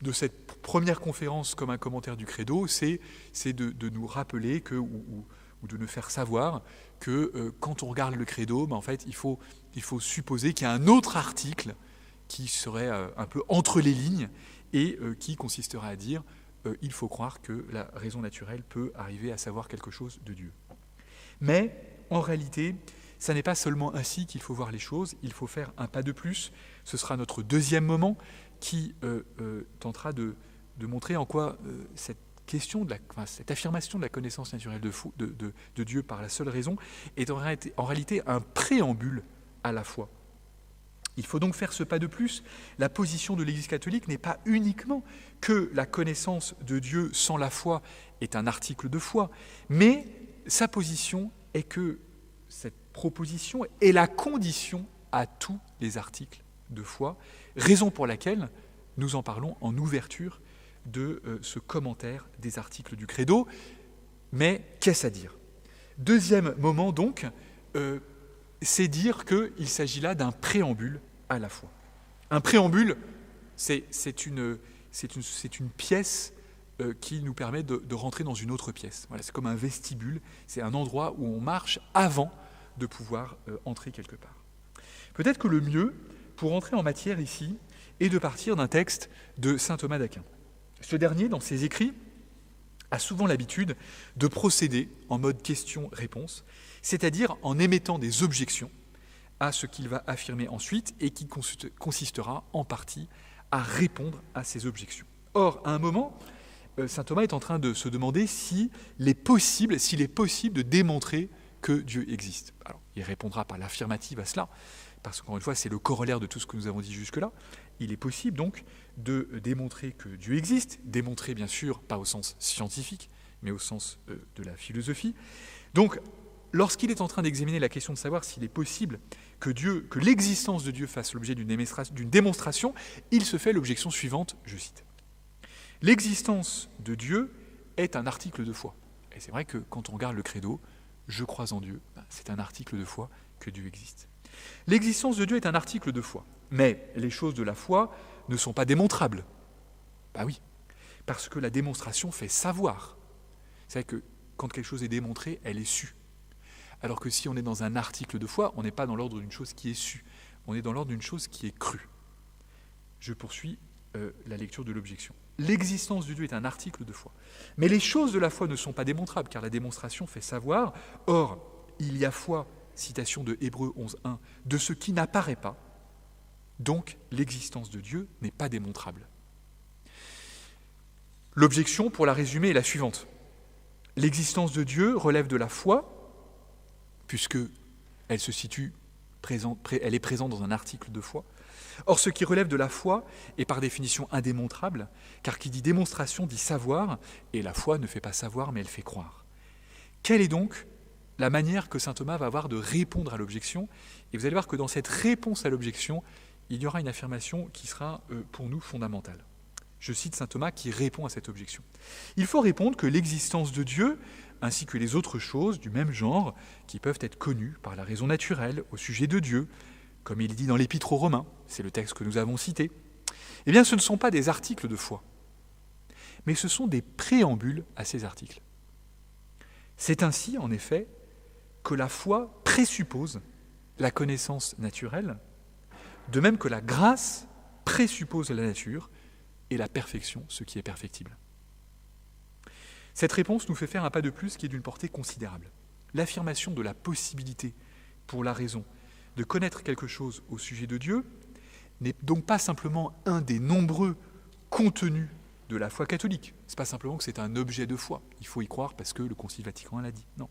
de cette première conférence comme un commentaire du credo, c'est de, de, nous rappeler que, ou, ou, de nous faire savoir que euh, quand on regarde le credo, ben en fait, il faut, il faut supposer qu'il y a un autre article qui serait euh, un peu entre les lignes et euh, qui consistera à dire il faut croire que la raison naturelle peut arriver à savoir quelque chose de Dieu. Mais en réalité, ce n'est pas seulement ainsi qu'il faut voir les choses, il faut faire un pas de plus ce sera notre deuxième moment qui euh, euh, tentera de, montrer en quoi euh, cette affirmation de la connaissance naturelle de, Dieu par la seule raison est en réalité un préambule à la foi. Il faut donc faire ce pas de plus. La position de l'Église catholique n'est pas uniquement que la connaissance de Dieu sans la foi est un article de foi, mais sa position est que cette proposition est la condition à tous les articles de foi, raison pour laquelle nous en parlons en ouverture de euh, ce commentaire des articles du credo. Mais qu'est-ce à dire? Deuxième moment donc, euh, c'est dire qu'il s'agit là d'un préambule à la foi. Un préambule, c'est une, pièce euh, qui nous permet de, rentrer dans une autre pièce. Voilà, c'est comme un vestibule, c'est un endroit où on marche avant de pouvoir entrer quelque part. Peut-être que le mieux, pour entrer en matière ici et de partir d'un texte de saint Thomas d'Aquin. Ce dernier, dans ses écrits, a souvent l'habitude de procéder en mode question-réponse, c'est-à-dire en émettant des objections à ce qu'il va affirmer ensuite et qui consistera en partie à répondre à ces objections. Or, à un moment, euh, saint Thomas est en train de se demander s'il est possible, s'il est possible de démontrer que Dieu existe. Il répondra par l'affirmative à cela, parce qu'encore une fois, c'est le corollaire de tout ce que nous avons dit jusque-là, il est possible donc de démontrer que Dieu existe, démontrer bien sûr pas au sens scientifique, mais au sens euh, de la philosophie. Donc, lorsqu'il est en train d'examiner la question de savoir s'il est possible que Dieu, que l'existence de Dieu fasse l'objet d'une démonstration, il se fait l'objection suivante, je cite. L'existence de Dieu est un article de foi. Et c'est vrai que quand on regarde le credo, je crois en Dieu, ben, c'est un article de foi que Dieu existe. L'existence de Dieu est un article de foi. Mais les choses de la foi ne sont pas démontrables. Bah oui, parce que la démonstration fait savoir. C'est vrai que quand quelque chose est démontré, elle est sue. Alors que si on est dans un article de foi, on n'est pas dans l'ordre d'une chose qui est sue, on est dans l'ordre d'une chose qui est crue. Je poursuis euh, la lecture de l'objection. L'existence de Dieu est un article de foi. Mais les choses de la foi ne sont pas démontrables, car la démonstration fait savoir. Or, il y a foi, citation de Hébreu 11.1, de ce qui n'apparaît pas. Donc, l'existence de Dieu n'est pas démontrable. L'objection, pour la résumer, est la suivante. L'existence de Dieu relève de la foi, puisque elle se situe elle est présente dans un article de foi. Or, ce qui relève de la foi est par définition indémontrable, car qui dit démonstration dit savoir, et la foi ne fait pas savoir, mais elle fait croire. Quelle est donc la manière que saint Thomas va avoir de répondre à l'objection Et vous allez voir que dans cette réponse à l'objection, il y aura une affirmation qui sera euh, pour nous fondamentale. Je cite saint Thomas qui répond à cette objection. Il faut répondre que l'existence de Dieu, ainsi que les autres choses du même genre, qui peuvent être connues par la raison naturelle au sujet de Dieu, comme il dit dans l'Épître aux Romains, c'est le texte que nous avons cité, eh bien ce ne sont pas des articles de foi, mais ce sont des préambules à ces articles. C'est ainsi, en effet, que la foi présuppose la connaissance naturelle, de même que la grâce présuppose la nature et la perfection, ce qui est perfectible. Cette réponse nous fait faire un pas de plus qui est d'une portée considérable. L'affirmation de la possibilité pour la raison de connaître quelque chose au sujet de Dieu n'est donc pas simplement un des nombreux contenus de la foi catholique. Ce n'est pas simplement que c'est un objet de foi. Il faut y croire parce que le Concile Vatican l'a dit. Non.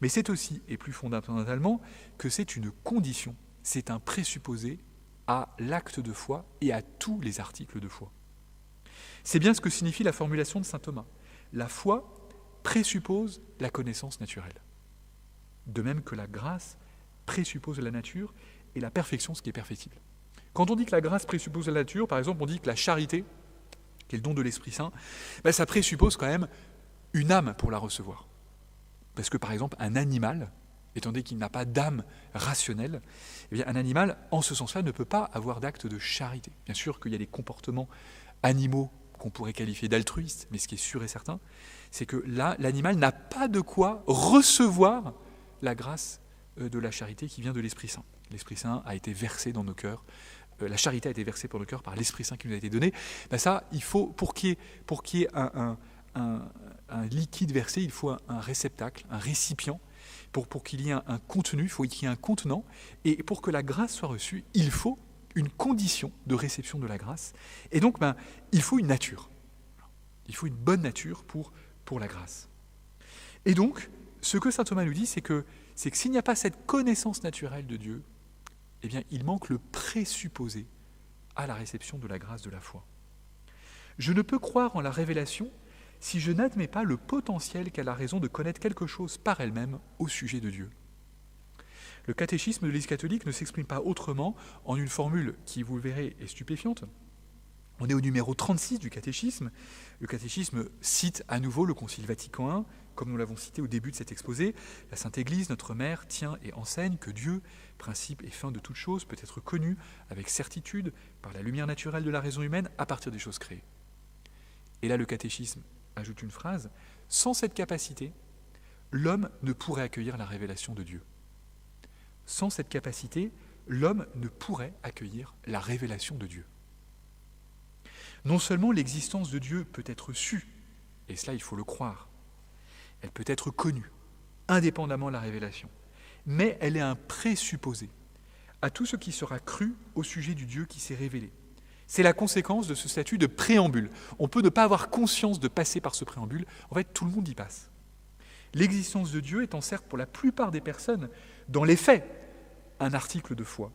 Mais c'est aussi, et plus fondamentalement, que c'est une condition, c'est un présupposé à l'acte de foi et à tous les articles de foi. C'est bien ce que signifie la formulation de saint Thomas. La foi présuppose la connaissance naturelle. De même que la grâce présuppose la nature et la perfection, ce qui est perfectible. Quand on dit que la grâce présuppose la nature, par exemple, on dit que la charité, qui est le don de l'Esprit Saint, ben, ça présuppose quand même une âme pour la recevoir. Parce que, par exemple, un animal, étant donné qu'il n'a pas d'âme rationnelle, eh bien, un animal, en ce sens-là, ne peut pas avoir d'acte de charité. Bien sûr qu'il y a des comportements animaux qu'on pourrait qualifier d'altruistes, mais ce qui est sûr et certain, c'est que là, l'animal n'a pas de quoi recevoir la grâce euh, de la charité qui vient de l'Esprit Saint. L'Esprit Saint a été versé dans nos cœurs, euh, la charité a été versée pour nos cœurs par l'Esprit Saint qui nous a été donné. Ben ça, il faut, pour qu'il y ait, un, liquide versé, il faut un, réceptacle, un récipient. Pour, pour qu'il y ait un, contenu, il faut qu'il y ait un contenant. Et pour que la grâce soit reçue, il faut une condition de réception de la grâce. Et donc, ben, il faut une nature. Il faut une bonne nature pour, pour la grâce. Et donc, ce que saint Thomas nous dit, c'est que c'est que s'il n'y a pas cette connaissance naturelle de Dieu, eh bien, il manque le présupposé à la réception de la grâce de la foi. Je ne peux croire en la révélation si je n'admets pas le potentiel qu'elle a raison de connaître quelque chose par elle-même au sujet de Dieu. Le catéchisme de l'Église catholique ne s'exprime pas autrement en une formule qui, vous le verrez, est stupéfiante. On est au numéro 36 du catéchisme. Le catéchisme cite à nouveau le Concile Vatican I comme nous l'avons cité au début de cet exposé, la Sainte Église, notre Mère, tient et enseigne que Dieu, principe et fin de toute chose, peut être connu avec certitude par la lumière naturelle de la raison humaine à partir des choses créées. Et là, le catéchisme ajoute une phrase, sans cette capacité, l'homme ne pourrait accueillir la révélation de Dieu. Sans cette capacité, l'homme ne pourrait accueillir la révélation de Dieu. Non seulement l'existence de Dieu peut être sue, et cela il faut le croire, elle peut être connue, indépendamment de la révélation, mais elle est un présupposé à tout ce qui sera cru au sujet du Dieu qui s'est révélé. C'est la conséquence de ce statut de préambule. On peut ne pas avoir conscience de passer par ce préambule, en fait tout le monde y passe. L'existence de Dieu étant certes pour la plupart des personnes, dans les faits, un article de foi,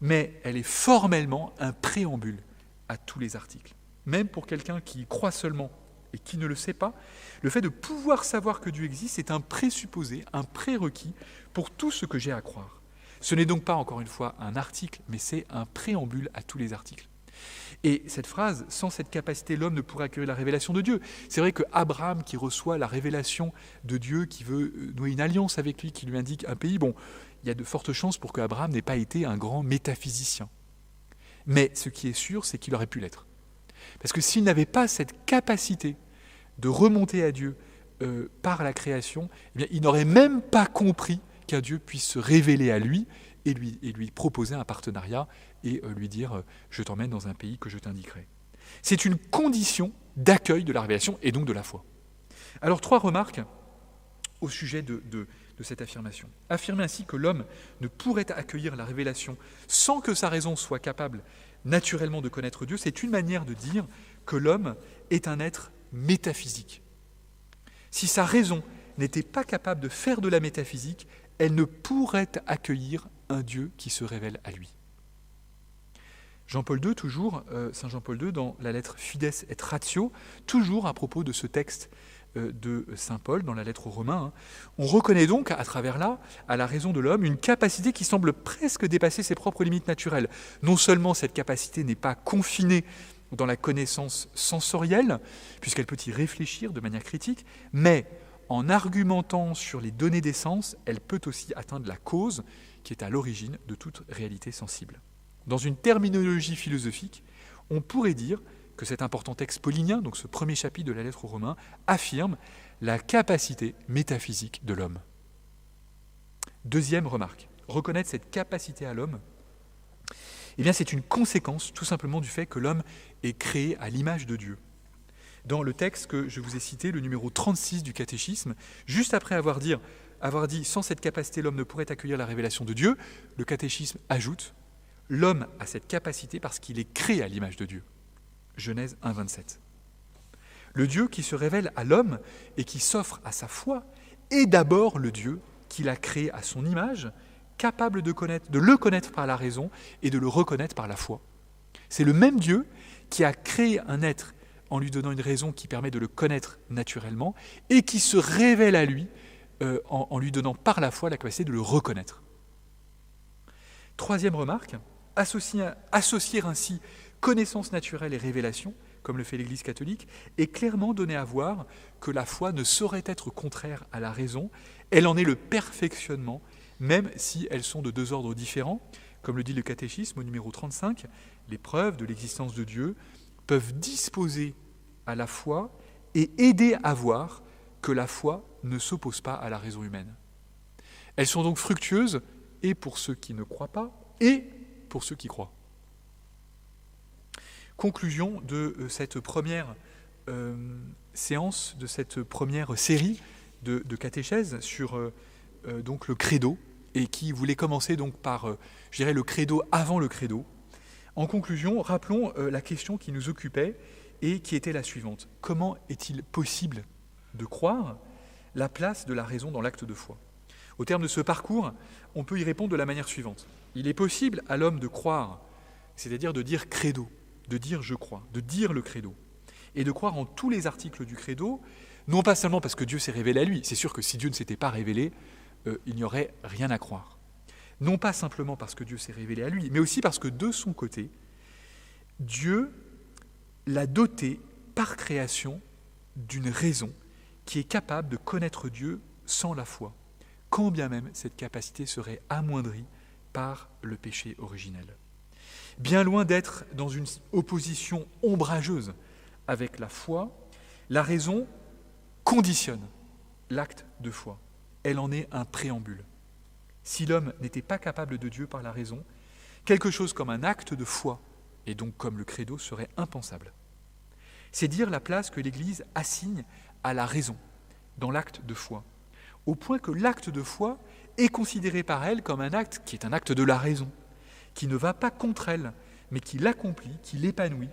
mais elle est formellement un préambule à tous les articles. Même pour quelqu'un qui croit seulement et qui ne le sait pas, le fait de pouvoir savoir que Dieu existe est un présupposé, un prérequis pour tout ce que j'ai à croire. Ce n'est donc pas, encore une fois, un article, mais c'est un préambule à tous les articles. Et cette phrase, sans cette capacité, l'homme ne pourrait accueillir la révélation de Dieu. C'est vrai que Abraham, qui reçoit la révélation de Dieu, qui veut euh, nouer une alliance avec lui, qui lui indique un pays, bon, il y a de fortes chances pour que Abraham n'ait pas été un grand métaphysicien. Mais ce qui est sûr, c'est qu'il aurait pu l'être. Parce que s'il n'avait pas cette capacité de remonter à Dieu euh, par la création, eh il n'aurait même pas compris qu'un Dieu puisse se révéler à lui et lui, proposer un partenariat et euh, lui dire euh, je t'emmène dans un pays que je t'indiquerai. C'est une condition d'accueil de la révélation et donc de la foi. Alors trois remarques au sujet de, de cette affirmation. Affirmer ainsi que l'homme ne pourrait accueillir la révélation sans que sa raison soit capable naturellement de connaître Dieu, c'est une manière de dire que l'homme est un être métaphysique. Si sa raison n'était pas capable de faire de la métaphysique, elle ne pourrait accueillir un Dieu qui se révèle à lui. Jean-Paul II, toujours, euh, Saint Jean-Paul II, dans la lettre Fides et Ratio, toujours à propos de ce texte euh, de Saint Paul, dans la lettre aux Romains, hein, on reconnaît donc, à travers là, à la raison de l'homme, une capacité qui semble presque dépasser ses propres limites naturelles. Non seulement cette capacité n'est pas confinée dans la connaissance sensorielle, puisqu'elle peut y réfléchir de manière critique, mais en argumentant sur les données des sens, elle peut aussi atteindre la cause qui est à l'origine de toute réalité sensible. Dans une terminologie philosophique, on pourrait dire que cet important texte paulinien, donc ce premier chapitre de la lettre aux Romains, affirme la capacité métaphysique de l'homme. Deuxième remarque, reconnaître cette capacité à l'homme, eh bien c'est une conséquence tout simplement du fait que l'homme est créé à l'image de Dieu. Dans le texte que je vous ai cité, le numéro 36 du catéchisme, juste après avoir dit, avoir dit sans cette capacité l'homme ne pourrait accueillir la révélation de Dieu, le catéchisme ajoute L'homme a cette capacité parce qu'il est créé à l'image de Dieu. Genèse 1, 27. Le Dieu qui se révèle à l'homme et qui s'offre à sa foi est d'abord le Dieu qu'il a créé à son image, capable de, connaître, de le connaître par la raison et de le reconnaître par la foi. C'est le même Dieu qui a créé un être en lui donnant une raison qui permet de le connaître naturellement et qui se révèle à lui euh, en, lui donnant par la foi la capacité de le reconnaître. Troisième remarque, associer, associer ainsi connaissance naturelle et révélation, comme le fait l'Église catholique, est clairement donné à voir que la foi ne saurait être contraire à la raison, elle en est le perfectionnement, même si elles sont de deux ordres différents. Comme le dit le catéchisme au numéro 35, les preuves de l'existence de Dieu peuvent disposer à la foi et aider à voir la foi ne s'oppose pas à la raison humaine. Elles sont donc fructueuses et pour ceux qui ne croient pas et pour ceux qui croient. Conclusion de euh, cette première euh, séance, de cette première série de, catéchèses sur euh, donc le credo, et qui voulait commencer donc par, le credo avant le credo. En conclusion, rappelons la question qui nous occupait et qui était la suivante. Comment est-il possible de croire la place de la raison dans l'acte de foi Au terme de ce parcours, on peut y répondre de la manière suivante. Il est possible à l'homme de croire, c'est-à-dire de dire credo, de dire je crois, de dire le credo, et de croire en tous les articles du credo, non pas seulement parce que Dieu s'est révélé à lui, c'est sûr que si Dieu ne s'était pas révélé, euh, il n'y aurait rien à croire. Non pas simplement parce que Dieu s'est révélé à lui, mais aussi parce que de son côté, Dieu l'a doté par création d'une raison qui est capable de connaître Dieu sans la foi, quand bien même cette capacité serait amoindrie par le péché originel. Bien loin d'être dans une opposition ombrageuse avec la foi, la raison conditionne l'acte de foi. Elle en est un préambule. Si l'homme n'était pas capable de Dieu par la raison, quelque chose comme un acte de foi, et donc comme le credo, serait impensable. C'est dire la place que l'Église assigne à la raison dans l'acte de foi, au point que l'acte de foi est considéré par elle comme un acte qui est un acte de la raison, qui ne va pas contre elle, mais qui l'accomplit, qui l'épanouit,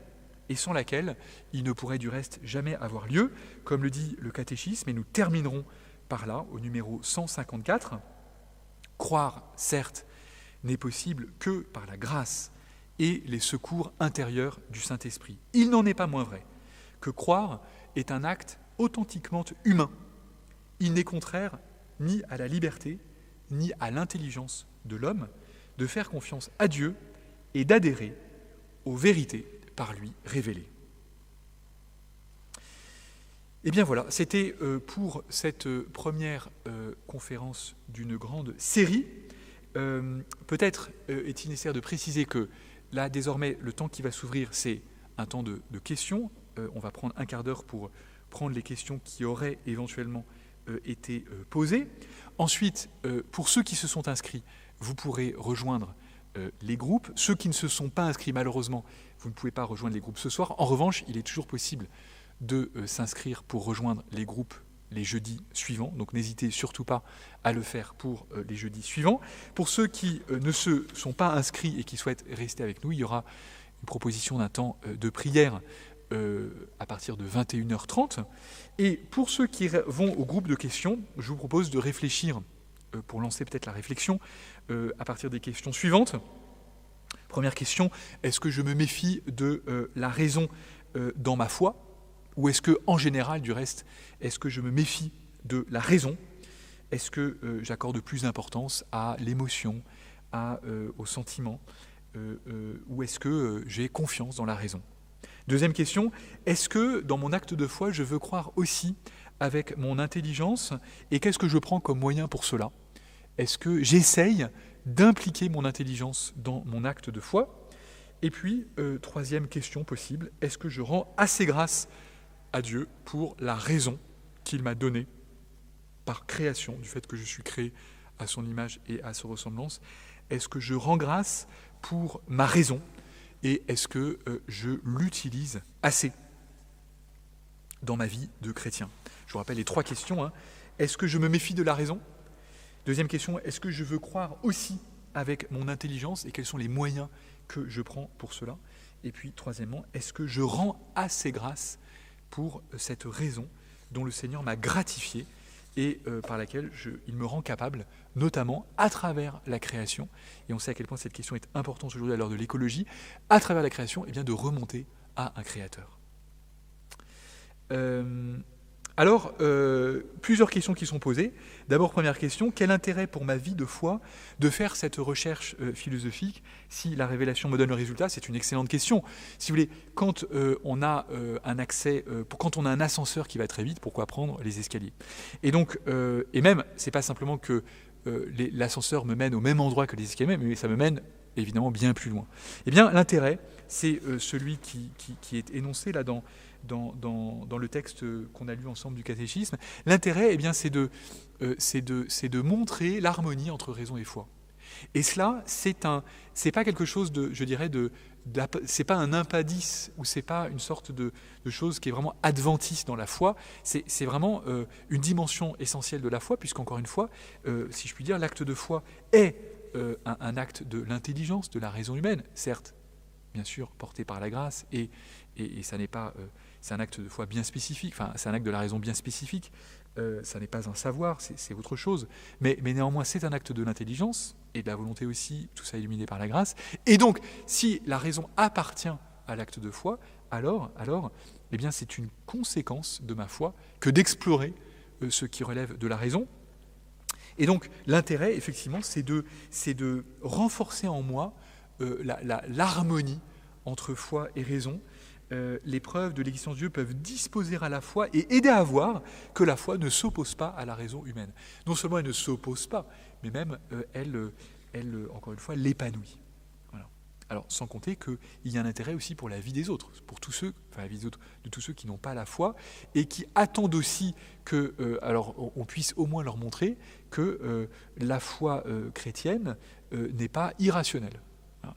et sans laquelle il ne pourrait du reste jamais avoir lieu, comme le dit le catéchisme, et nous terminerons par là, au numéro 154. Croire, certes, n'est possible que par la grâce et les secours intérieurs du Saint-Esprit. Il n'en est pas moins vrai que croire est un acte authentiquement humain. Il n'est contraire ni à la liberté, ni à l'intelligence de l'homme de faire confiance à Dieu et d'adhérer aux vérités par lui révélées. Et eh bien voilà, c'était euh, pour cette euh, première euh, conférence d'une grande série. Peut-être est-il nécessaire de préciser que là, désormais, le temps qui va s'ouvrir, c'est un temps de, questions. on va prendre un quart d'heure pour prendre les questions qui auraient éventuellement été posées. Ensuite, pour ceux qui se sont inscrits, vous pourrez rejoindre les groupes. Ceux qui ne se sont pas inscrits, malheureusement, vous ne pouvez pas rejoindre les groupes ce soir. En revanche, il est toujours possible de euh, s'inscrire pour rejoindre les groupes les jeudis suivants. Donc n'hésitez surtout pas à le faire pour euh, les jeudis suivants. Pour ceux qui euh, ne se sont pas inscrits et qui souhaitent rester avec nous, il y aura une proposition d'un temps de prière à partir de 21h30. Et pour ceux qui vont au groupe de questions, je vous propose de réfléchir, pour lancer peut-être la réflexion, à partir des questions suivantes. Première question, est-ce que je me méfie de la raison dans ma foi? Ou est-ce que, en général, du reste, est-ce que je me méfie de la raison? Est-ce que euh, j'accorde plus d'importance à l'émotion, à, euh, au sentiment euh, Ou est-ce que j'ai confiance dans la raison? Deuxième question, est-ce que dans mon acte de foi, je veux croire aussi avec mon intelligence Et qu'est-ce que je prends comme moyen pour cela? Est-ce que j'essaye d'impliquer mon intelligence dans mon acte de foi? Et puis, troisième question possible, est-ce que je rends assez grâce à Dieu pour la raison qu'il m'a donnée par création, du fait que je suis créé à son image et à sa ressemblance? Est-ce que je rends grâce pour ma raison et est-ce que euh, je l'utilise assez dans ma vie de chrétien? Je vous rappelle les trois questions. Hein. Est-ce que je me méfie de la raison? Deuxième question, est-ce que je veux croire aussi avec mon intelligence? Et quels sont les moyens que je prends pour cela? Et puis troisièmement, est-ce que je rends assez grâce pour cette raison dont le Seigneur m'a gratifié? Et euh, par laquelle il me rend capable, notamment à travers la création, et on sait à quel point cette question est importante aujourd'hui à l'heure de l'écologie, à travers la création, eh bien de remonter à un créateur. Euh, alors, euh, plusieurs questions qui sont posées. D'abord, première question, quel intérêt pour ma vie de foi de faire cette recherche euh, philosophique si la révélation me donne le résultat? C'est une excellente question. Si vous voulez, quand euh, on a un accès, quand on a un ascenseur qui va très vite, pourquoi prendre les escaliers? Et donc, et même, c'est pas simplement que l'ascenseur me mène au même endroit que les escaliers, mais ça me mène évidemment bien plus loin. Eh bien, l'intérêt, c'est celui qui, est énoncé là dans dans, le texte qu'on a lu ensemble du catéchisme. L'intérêt, eh bien, c'est de, euh, montrer l'harmonie entre raison et foi. Et cela, c'est un, pas quelque chose de, je dirais, de, c'est pas un impadis ou c'est pas une sorte de, chose qui est vraiment adventiste dans la foi. C'est, vraiment euh, une dimension essentielle de la foi, puisqu'encore une fois, euh, si je puis dire, l'acte de foi est un, acte de l'intelligence, de la raison humaine, certes, bien sûr, porté par la grâce, et, ça n'est pas c'est un acte de foi bien spécifique, enfin, c'est un acte de la raison bien spécifique. Euh, ça n'est pas un savoir, c'est autre chose. Mais, néanmoins, c'est un acte de l'intelligence et de la volonté aussi, tout ça illuminé par la grâce. Et donc, si la raison appartient à l'acte de foi, alors, alors eh bien, c'est une conséquence de ma foi que d'explorer euh, ce qui relève de la raison. Et donc, l'intérêt, effectivement, c'est de, de renforcer en moi euh, l'harmonie entre foi et raison, euh, les preuves de l'existence de Dieu peuvent disposer à la foi et aider à voir que la foi ne s'oppose pas à la raison humaine. Non seulement elle ne s'oppose pas, mais même euh, elle, euh, elle, encore une fois, l'épanouit. Alors, sans compter qu'il y a un intérêt aussi pour la vie des autres, pour tous ceux, enfin la vie des autres, de tous ceux qui n'ont pas la foi et qui attendent aussi que, alors, on, puisse au moins leur montrer que la foi chrétienne n'est pas irrationnelle.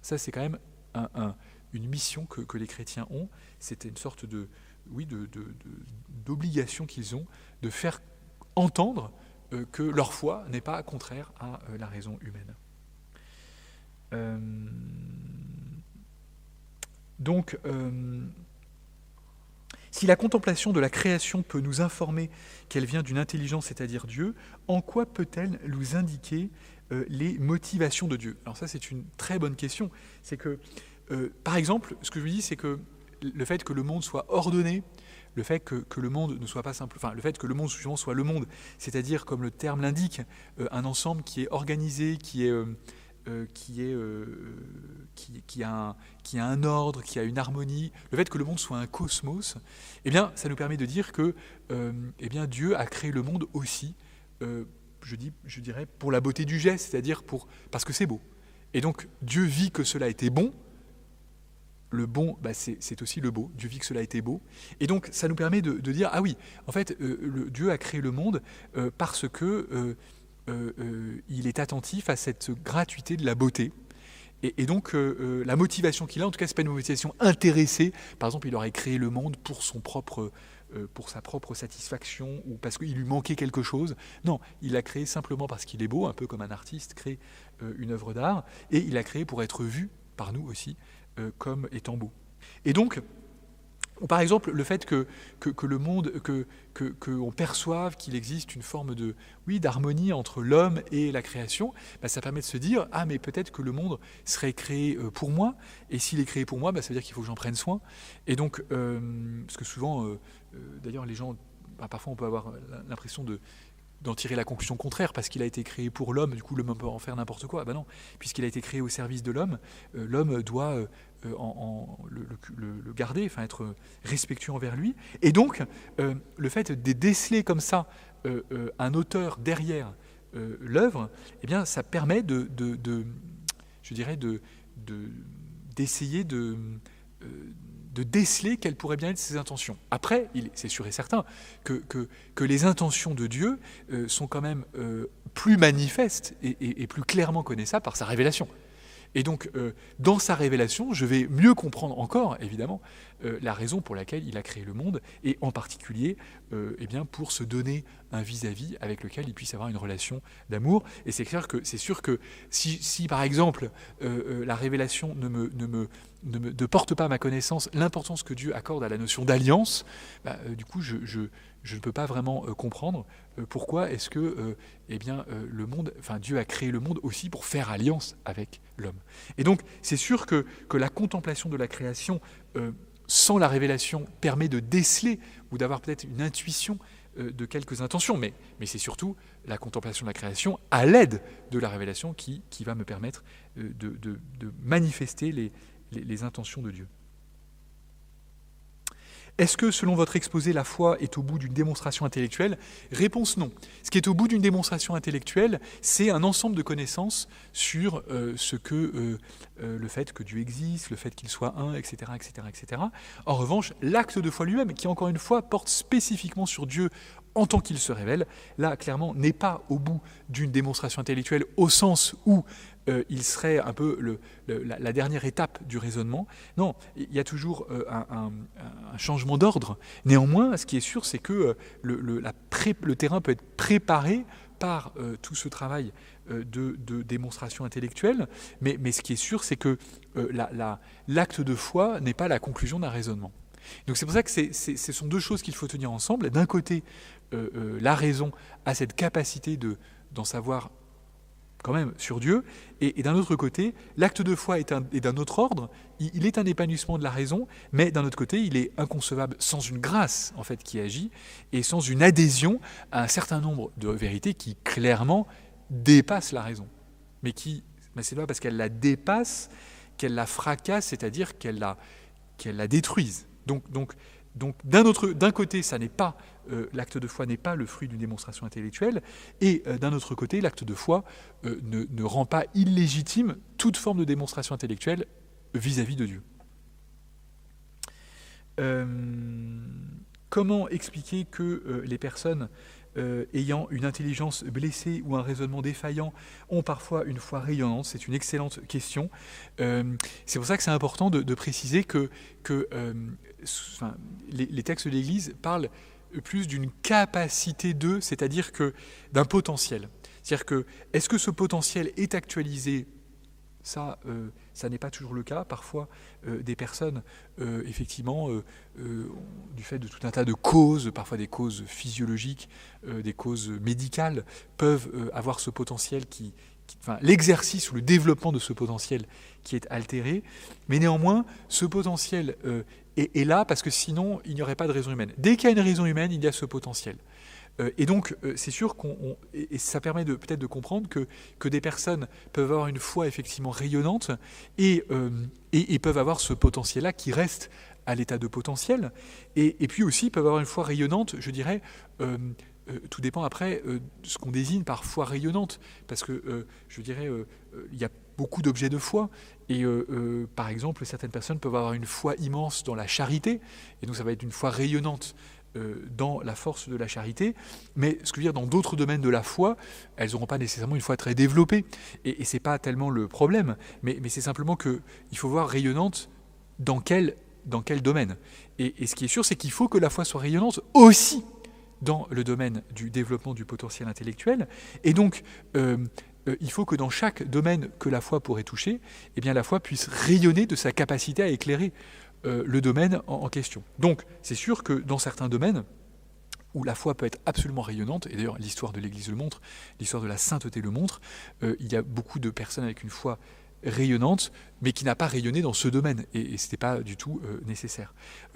ça, c'est quand même un une mission que, les chrétiens ont. C'était une sorte de, oui, d'obligation qu'ils ont de faire entendre euh, que leur foi n'est pas contraire à euh, la raison humaine. Euh, donc, si la contemplation de la création peut nous informer qu'elle vient d'une intelligence, c'est-à-dire Dieu, en quoi peut-elle nous indiquer les motivations de Dieu? Alors ça, c'est une très bonne question. C'est que euh, par exemple, ce que je dis, c'est que le fait que le monde soit ordonné le fait que, le monde ne soit pas simple, enfin le fait que le monde soit le monde, c'est-à-dire comme le terme l'indique, un ensemble qui est organisé, qui est est, qui, a un, qui, a un, ordre, qui a une harmonie, le fait que le monde soit un cosmos, eh bien, ça nous permet de dire que eh bien, Dieu a créé le monde aussi je, dis, je dirais, pour la beauté du geste, c'est-à-dire parce que c'est beau. Et donc, Dieu vit que cela était bon. Le bon, bah, c'est aussi le beau. Dieu vit que cela était beau. Et donc, ça nous permet de, dire, ah oui, en fait, euh, le, Dieu a créé le monde euh, parce que euh, il est attentif à cette gratuité de la beauté. Et, donc, la motivation qu'il a, en tout cas, ce n'est pas une motivation intéressée. Par exemple, il aurait créé le monde pour son propre pour sa propre satisfaction ou parce qu'il lui manquait quelque chose. Non, il l'a créé simplement parce qu'il est beau, un peu comme un artiste crée une œuvre d'art, et il l'a créé pour être vu par nous aussi comme étant beau. Et donc, par exemple, le fait que, que, le monde, qu'on perçoive qu'il existe une forme de, oui, d'harmonie entre l'homme et la création, bah, ça permet de se dire, ah mais peut-être que le monde serait créé euh, pour moi, et s'il est créé pour moi, bah, ça veut dire qu'il faut que j'en prenne soin. Et donc, euh, parce que souvent, euh, d'ailleurs, les gens, bah, parfois on peut avoir l'impression de d'en tirer la conclusion contraire, parce qu'il a été créé pour l'homme, du coup l'homme peut en faire n'importe quoi. Ben non, puisqu'il a été créé au service de l'homme, euh, l'homme doit euh, euh, le, garder, enfin être respectueux envers lui. Et donc, le fait de déceler comme ça un auteur derrière l'œuvre, eh bien, ça permet de, de, je dirais, de, d'essayer de de déceler quelles pourraient bien être ses intentions. Après, c'est sûr et certain que, que, les intentions de Dieu euh, sont quand même euh, plus manifestes et, plus clairement connaissables par sa révélation. Et donc, euh, dans sa révélation, je vais mieux comprendre encore, évidemment, euh, la raison pour laquelle il a créé le monde, et en particulier euh, eh bien, pour se donner un vis-à-vis avec lequel il puisse avoir une relation d'amour. Et c'est clair que c'est sûr que si, si par exemple, la révélation ne me, ne me, ne porte pas à ma connaissance l'importance que Dieu accorde à la notion d'alliance, bah, du coup, je, je, ne peux pas vraiment comprendre pourquoi est-ce que eh bien, le monde, Dieu a créé le monde aussi pour faire alliance avec l'homme. Et donc, c'est sûr que, que, la contemplation de la création euh, sans la révélation permet de déceler ou d'avoir peut-être une intuition euh, de quelques intentions, mais, c'est surtout la contemplation de la création à l'aide de la révélation qui, va me permettre euh, de, manifester les intentions de Dieu. Est-ce que, selon votre exposé, la foi est au bout d'une démonstration intellectuelle? Réponse non. Ce qui est au bout d'une démonstration intellectuelle, c'est un ensemble de connaissances sur euh, ce que euh, euh, le fait que Dieu existe, le fait qu'il soit un, etc., etc., etc. En revanche, l'acte de foi lui-même, qui encore une fois porte spécifiquement sur Dieu en tant qu'il se révèle, là, clairement, n'est pas au bout d'une démonstration intellectuelle au sens où euh, il serait un peu la, dernière étape du raisonnement. Non, il y a toujours euh, un, changement d'ordre. Néanmoins, ce qui est sûr, c'est que euh, le, terrain peut être préparé par tout ce travail de, démonstration intellectuelle, mais, ce qui est sûr, c'est que l'acte de foi n'est pas la conclusion d'un raisonnement. Donc c'est pour ça que ce sont deux choses qu'il faut tenir ensemble. D'un côté, la raison a cette capacité d'en savoir quand même sur Dieu. Et, d'un autre côté, l'acte de foi est, d'un autre ordre. Il, est un épanouissement de la raison, mais d'un autre côté, il est inconcevable sans une grâce en fait qui agit et sans une adhésion à un certain nombre de vérités qui clairement dépassent la raison, mais qui, mais c'est pas parce qu'elle la dépasse qu'elle la fracasse, c'est-à-dire qu'elle la, qu'elle la détruise. Donc, donc, donc d'un côté, euh, l'acte de foi n'est pas le fruit d'une démonstration intellectuelle, et euh, d'un autre côté, l'acte de foi euh, ne, rend pas illégitime toute forme de démonstration intellectuelle vis-à-vis de Dieu. comment expliquer que les personnes ayant une intelligence blessée ou un raisonnement défaillant ont parfois une foi rayonnante C'est une excellente question. c'est pour ça que c'est important de, préciser que, que les, textes de l'Église parlent plus d'une capacité de, c'est-à-dire que d'un potentiel. C'est-à-dire que est-ce que ce potentiel est actualisé? Ça, euh, ça n'est pas toujours le cas. Parfois, euh, des personnes, euh, effectivement, du fait de tout un tas de causes, parfois des causes physiologiques, des causes médicales, peuvent avoir ce potentiel qui, enfin, l'exercice ou le développement de ce potentiel qui est altéré. Mais néanmoins, ce potentiel est, là parce que sinon, il n'y aurait pas de raison humaine. Dès qu'il y a une raison humaine, il y a ce potentiel. Euh, et donc, euh, c'est sûr qu'on, et, ça permet peut-être de comprendre que, que des personnes peuvent avoir une foi effectivement rayonnante et, euh, et, peuvent avoir ce potentiel-là qui reste à l'état de potentiel. Et, puis aussi peuvent avoir une foi rayonnante, je dirais. tout dépend après de ce qu'on désigne par foi rayonnante, parce que je dirais, il y a beaucoup d'objets de foi. Et par exemple, certaines personnes peuvent avoir une foi immense dans la charité, et donc ça va être une foi rayonnante dans la force de la charité, mais ce que je veux dire, dans d'autres domaines de la foi, elles n'auront pas nécessairement une foi très développée. Et, et ce n'est pas tellement le problème, mais, c'est simplement qu'il faut voir rayonnante dans quel, dans quel domaine. Et, ce qui est sûr, c'est qu'il faut que la foi soit rayonnante aussi dans le domaine du développement du potentiel intellectuel. Et donc, euh, euh, il faut que dans chaque domaine que la foi pourrait toucher, eh bien, la foi puisse rayonner de sa capacité à éclairer euh, le domaine en, question. Donc, c'est sûr que dans certains domaines, où la foi peut être absolument rayonnante, et d'ailleurs l'histoire de l'Église le montre, l'histoire de la sainteté le montre, euh, il y a beaucoup de personnes avec une foi rayonnante, mais qui n'a pas rayonné dans ce domaine, et, ce n'était pas du tout euh, nécessaire.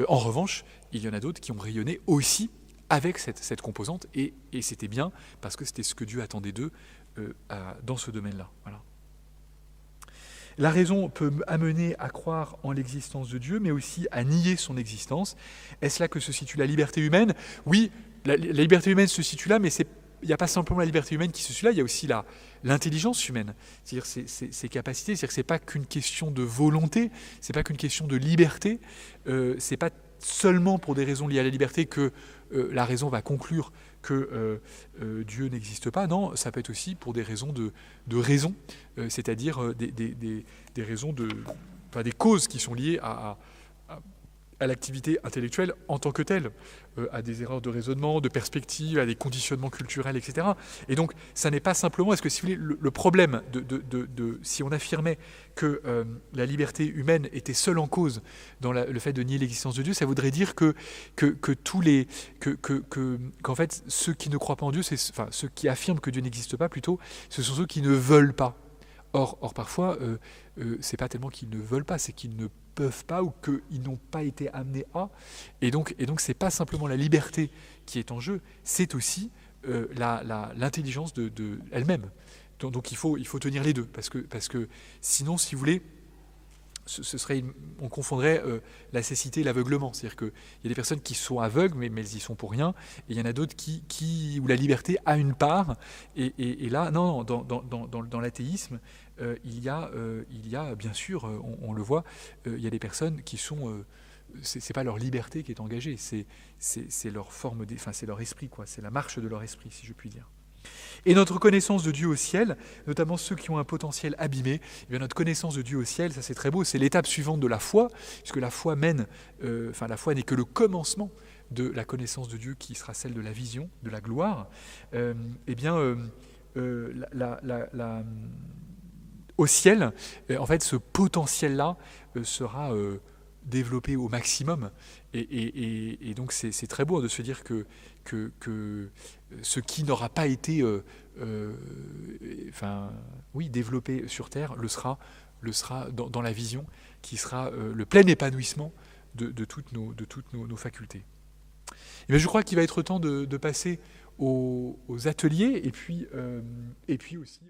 en revanche, il y en a d'autres qui ont rayonné aussi avec cette, composante, et, et c'était bien, parce que c'était ce que Dieu attendait d'eux dans ce domaine-là. Voilà. La raison peut amener à croire en l'existence de Dieu, mais aussi à nier son existence. Est-ce là que se situe la liberté humaine? Oui, la, liberté humaine se situe là, mais il n'y a pas simplement la liberté humaine qui se situe là, il y a aussi l'intelligence humaine, c'est-à-dire ses, capacités, c'est-à-dire que ce n'est pas qu'une question de volonté, c'est pas qu'une question de liberté, euh, c'est pas seulement pour des raisons liées à la liberté que euh, la raison va conclure que euh, euh, Dieu n'existe pas. Non, ça peut être aussi pour des raisons de, raison, c'est-à-dire des, raisons de, des causes qui sont liées à l'activité intellectuelle en tant que telle, euh, à des erreurs de raisonnement, de perspective, à des conditionnements culturels, etc. Et donc, ça n'est pas simplement, est-ce que si vous voulez, le, problème de, si on affirmait que euh, la liberté humaine était seule en cause dans le fait de nier l'existence de Dieu, ça voudrait dire que, que, que tous les, que, que, qu'en fait, ceux qui ne croient pas en Dieu, c'est, enfin, ceux qui affirment que Dieu n'existe pas, plutôt, ce sont ceux qui ne veulent pas. Or, or parfois, euh, euh c'est pas tellement qu'ils ne veulent pas, c'est qu'ils ne peuvent pas ou qu'ils n'ont pas été amenés à. Et donc, et donc, c'est pas simplement la liberté qui est en jeu, c'est aussi euh, l'intelligence de, de elle-même. Donc, donc, il faut, il faut tenir les deux, parce que, parce que sinon, si vous voulez, ce, serait on confondrait euh, la cécité et l'aveuglement. C'est-à-dire qu'il y a des personnes qui sont aveugles, mais, mais, elles y sont pour rien, et il y en a d'autres qui, qui, où la liberté a une part. Et, et, là, non, dans, dans, dans, dans l'athéisme, euh, il, y a, euh, il y a, bien sûr, on, le voit, il y a des personnes qui sont c'est pas leur liberté qui est engagée, c'est leur forme, enfin c'est leur esprit, quoi. C'est la marche de leur esprit, si je puis dire. Et notre connaissance de Dieu au ciel, notamment ceux qui ont un potentiel abîmé, eh bien notre connaissance de Dieu au ciel, ça c'est très beau, c'est l'étape suivante de la foi, puisque la foi mène, euh, enfin la foi n'est que le commencement de la connaissance de Dieu qui sera celle de la vision, de la gloire. Euh, eh bien, euh, au ciel, en fait, ce potentiel-là sera développé au maximum. Et, donc c'est très beau de se dire que, ce qui n'aura pas été euh, euh, enfin, oui, développé sur Terre le sera, le sera dans, la vision, qui sera euh, le plein épanouissement de, toutes, nos, facultés. Et je crois qu'il va être temps de, passer aux, ateliers et puis aussi...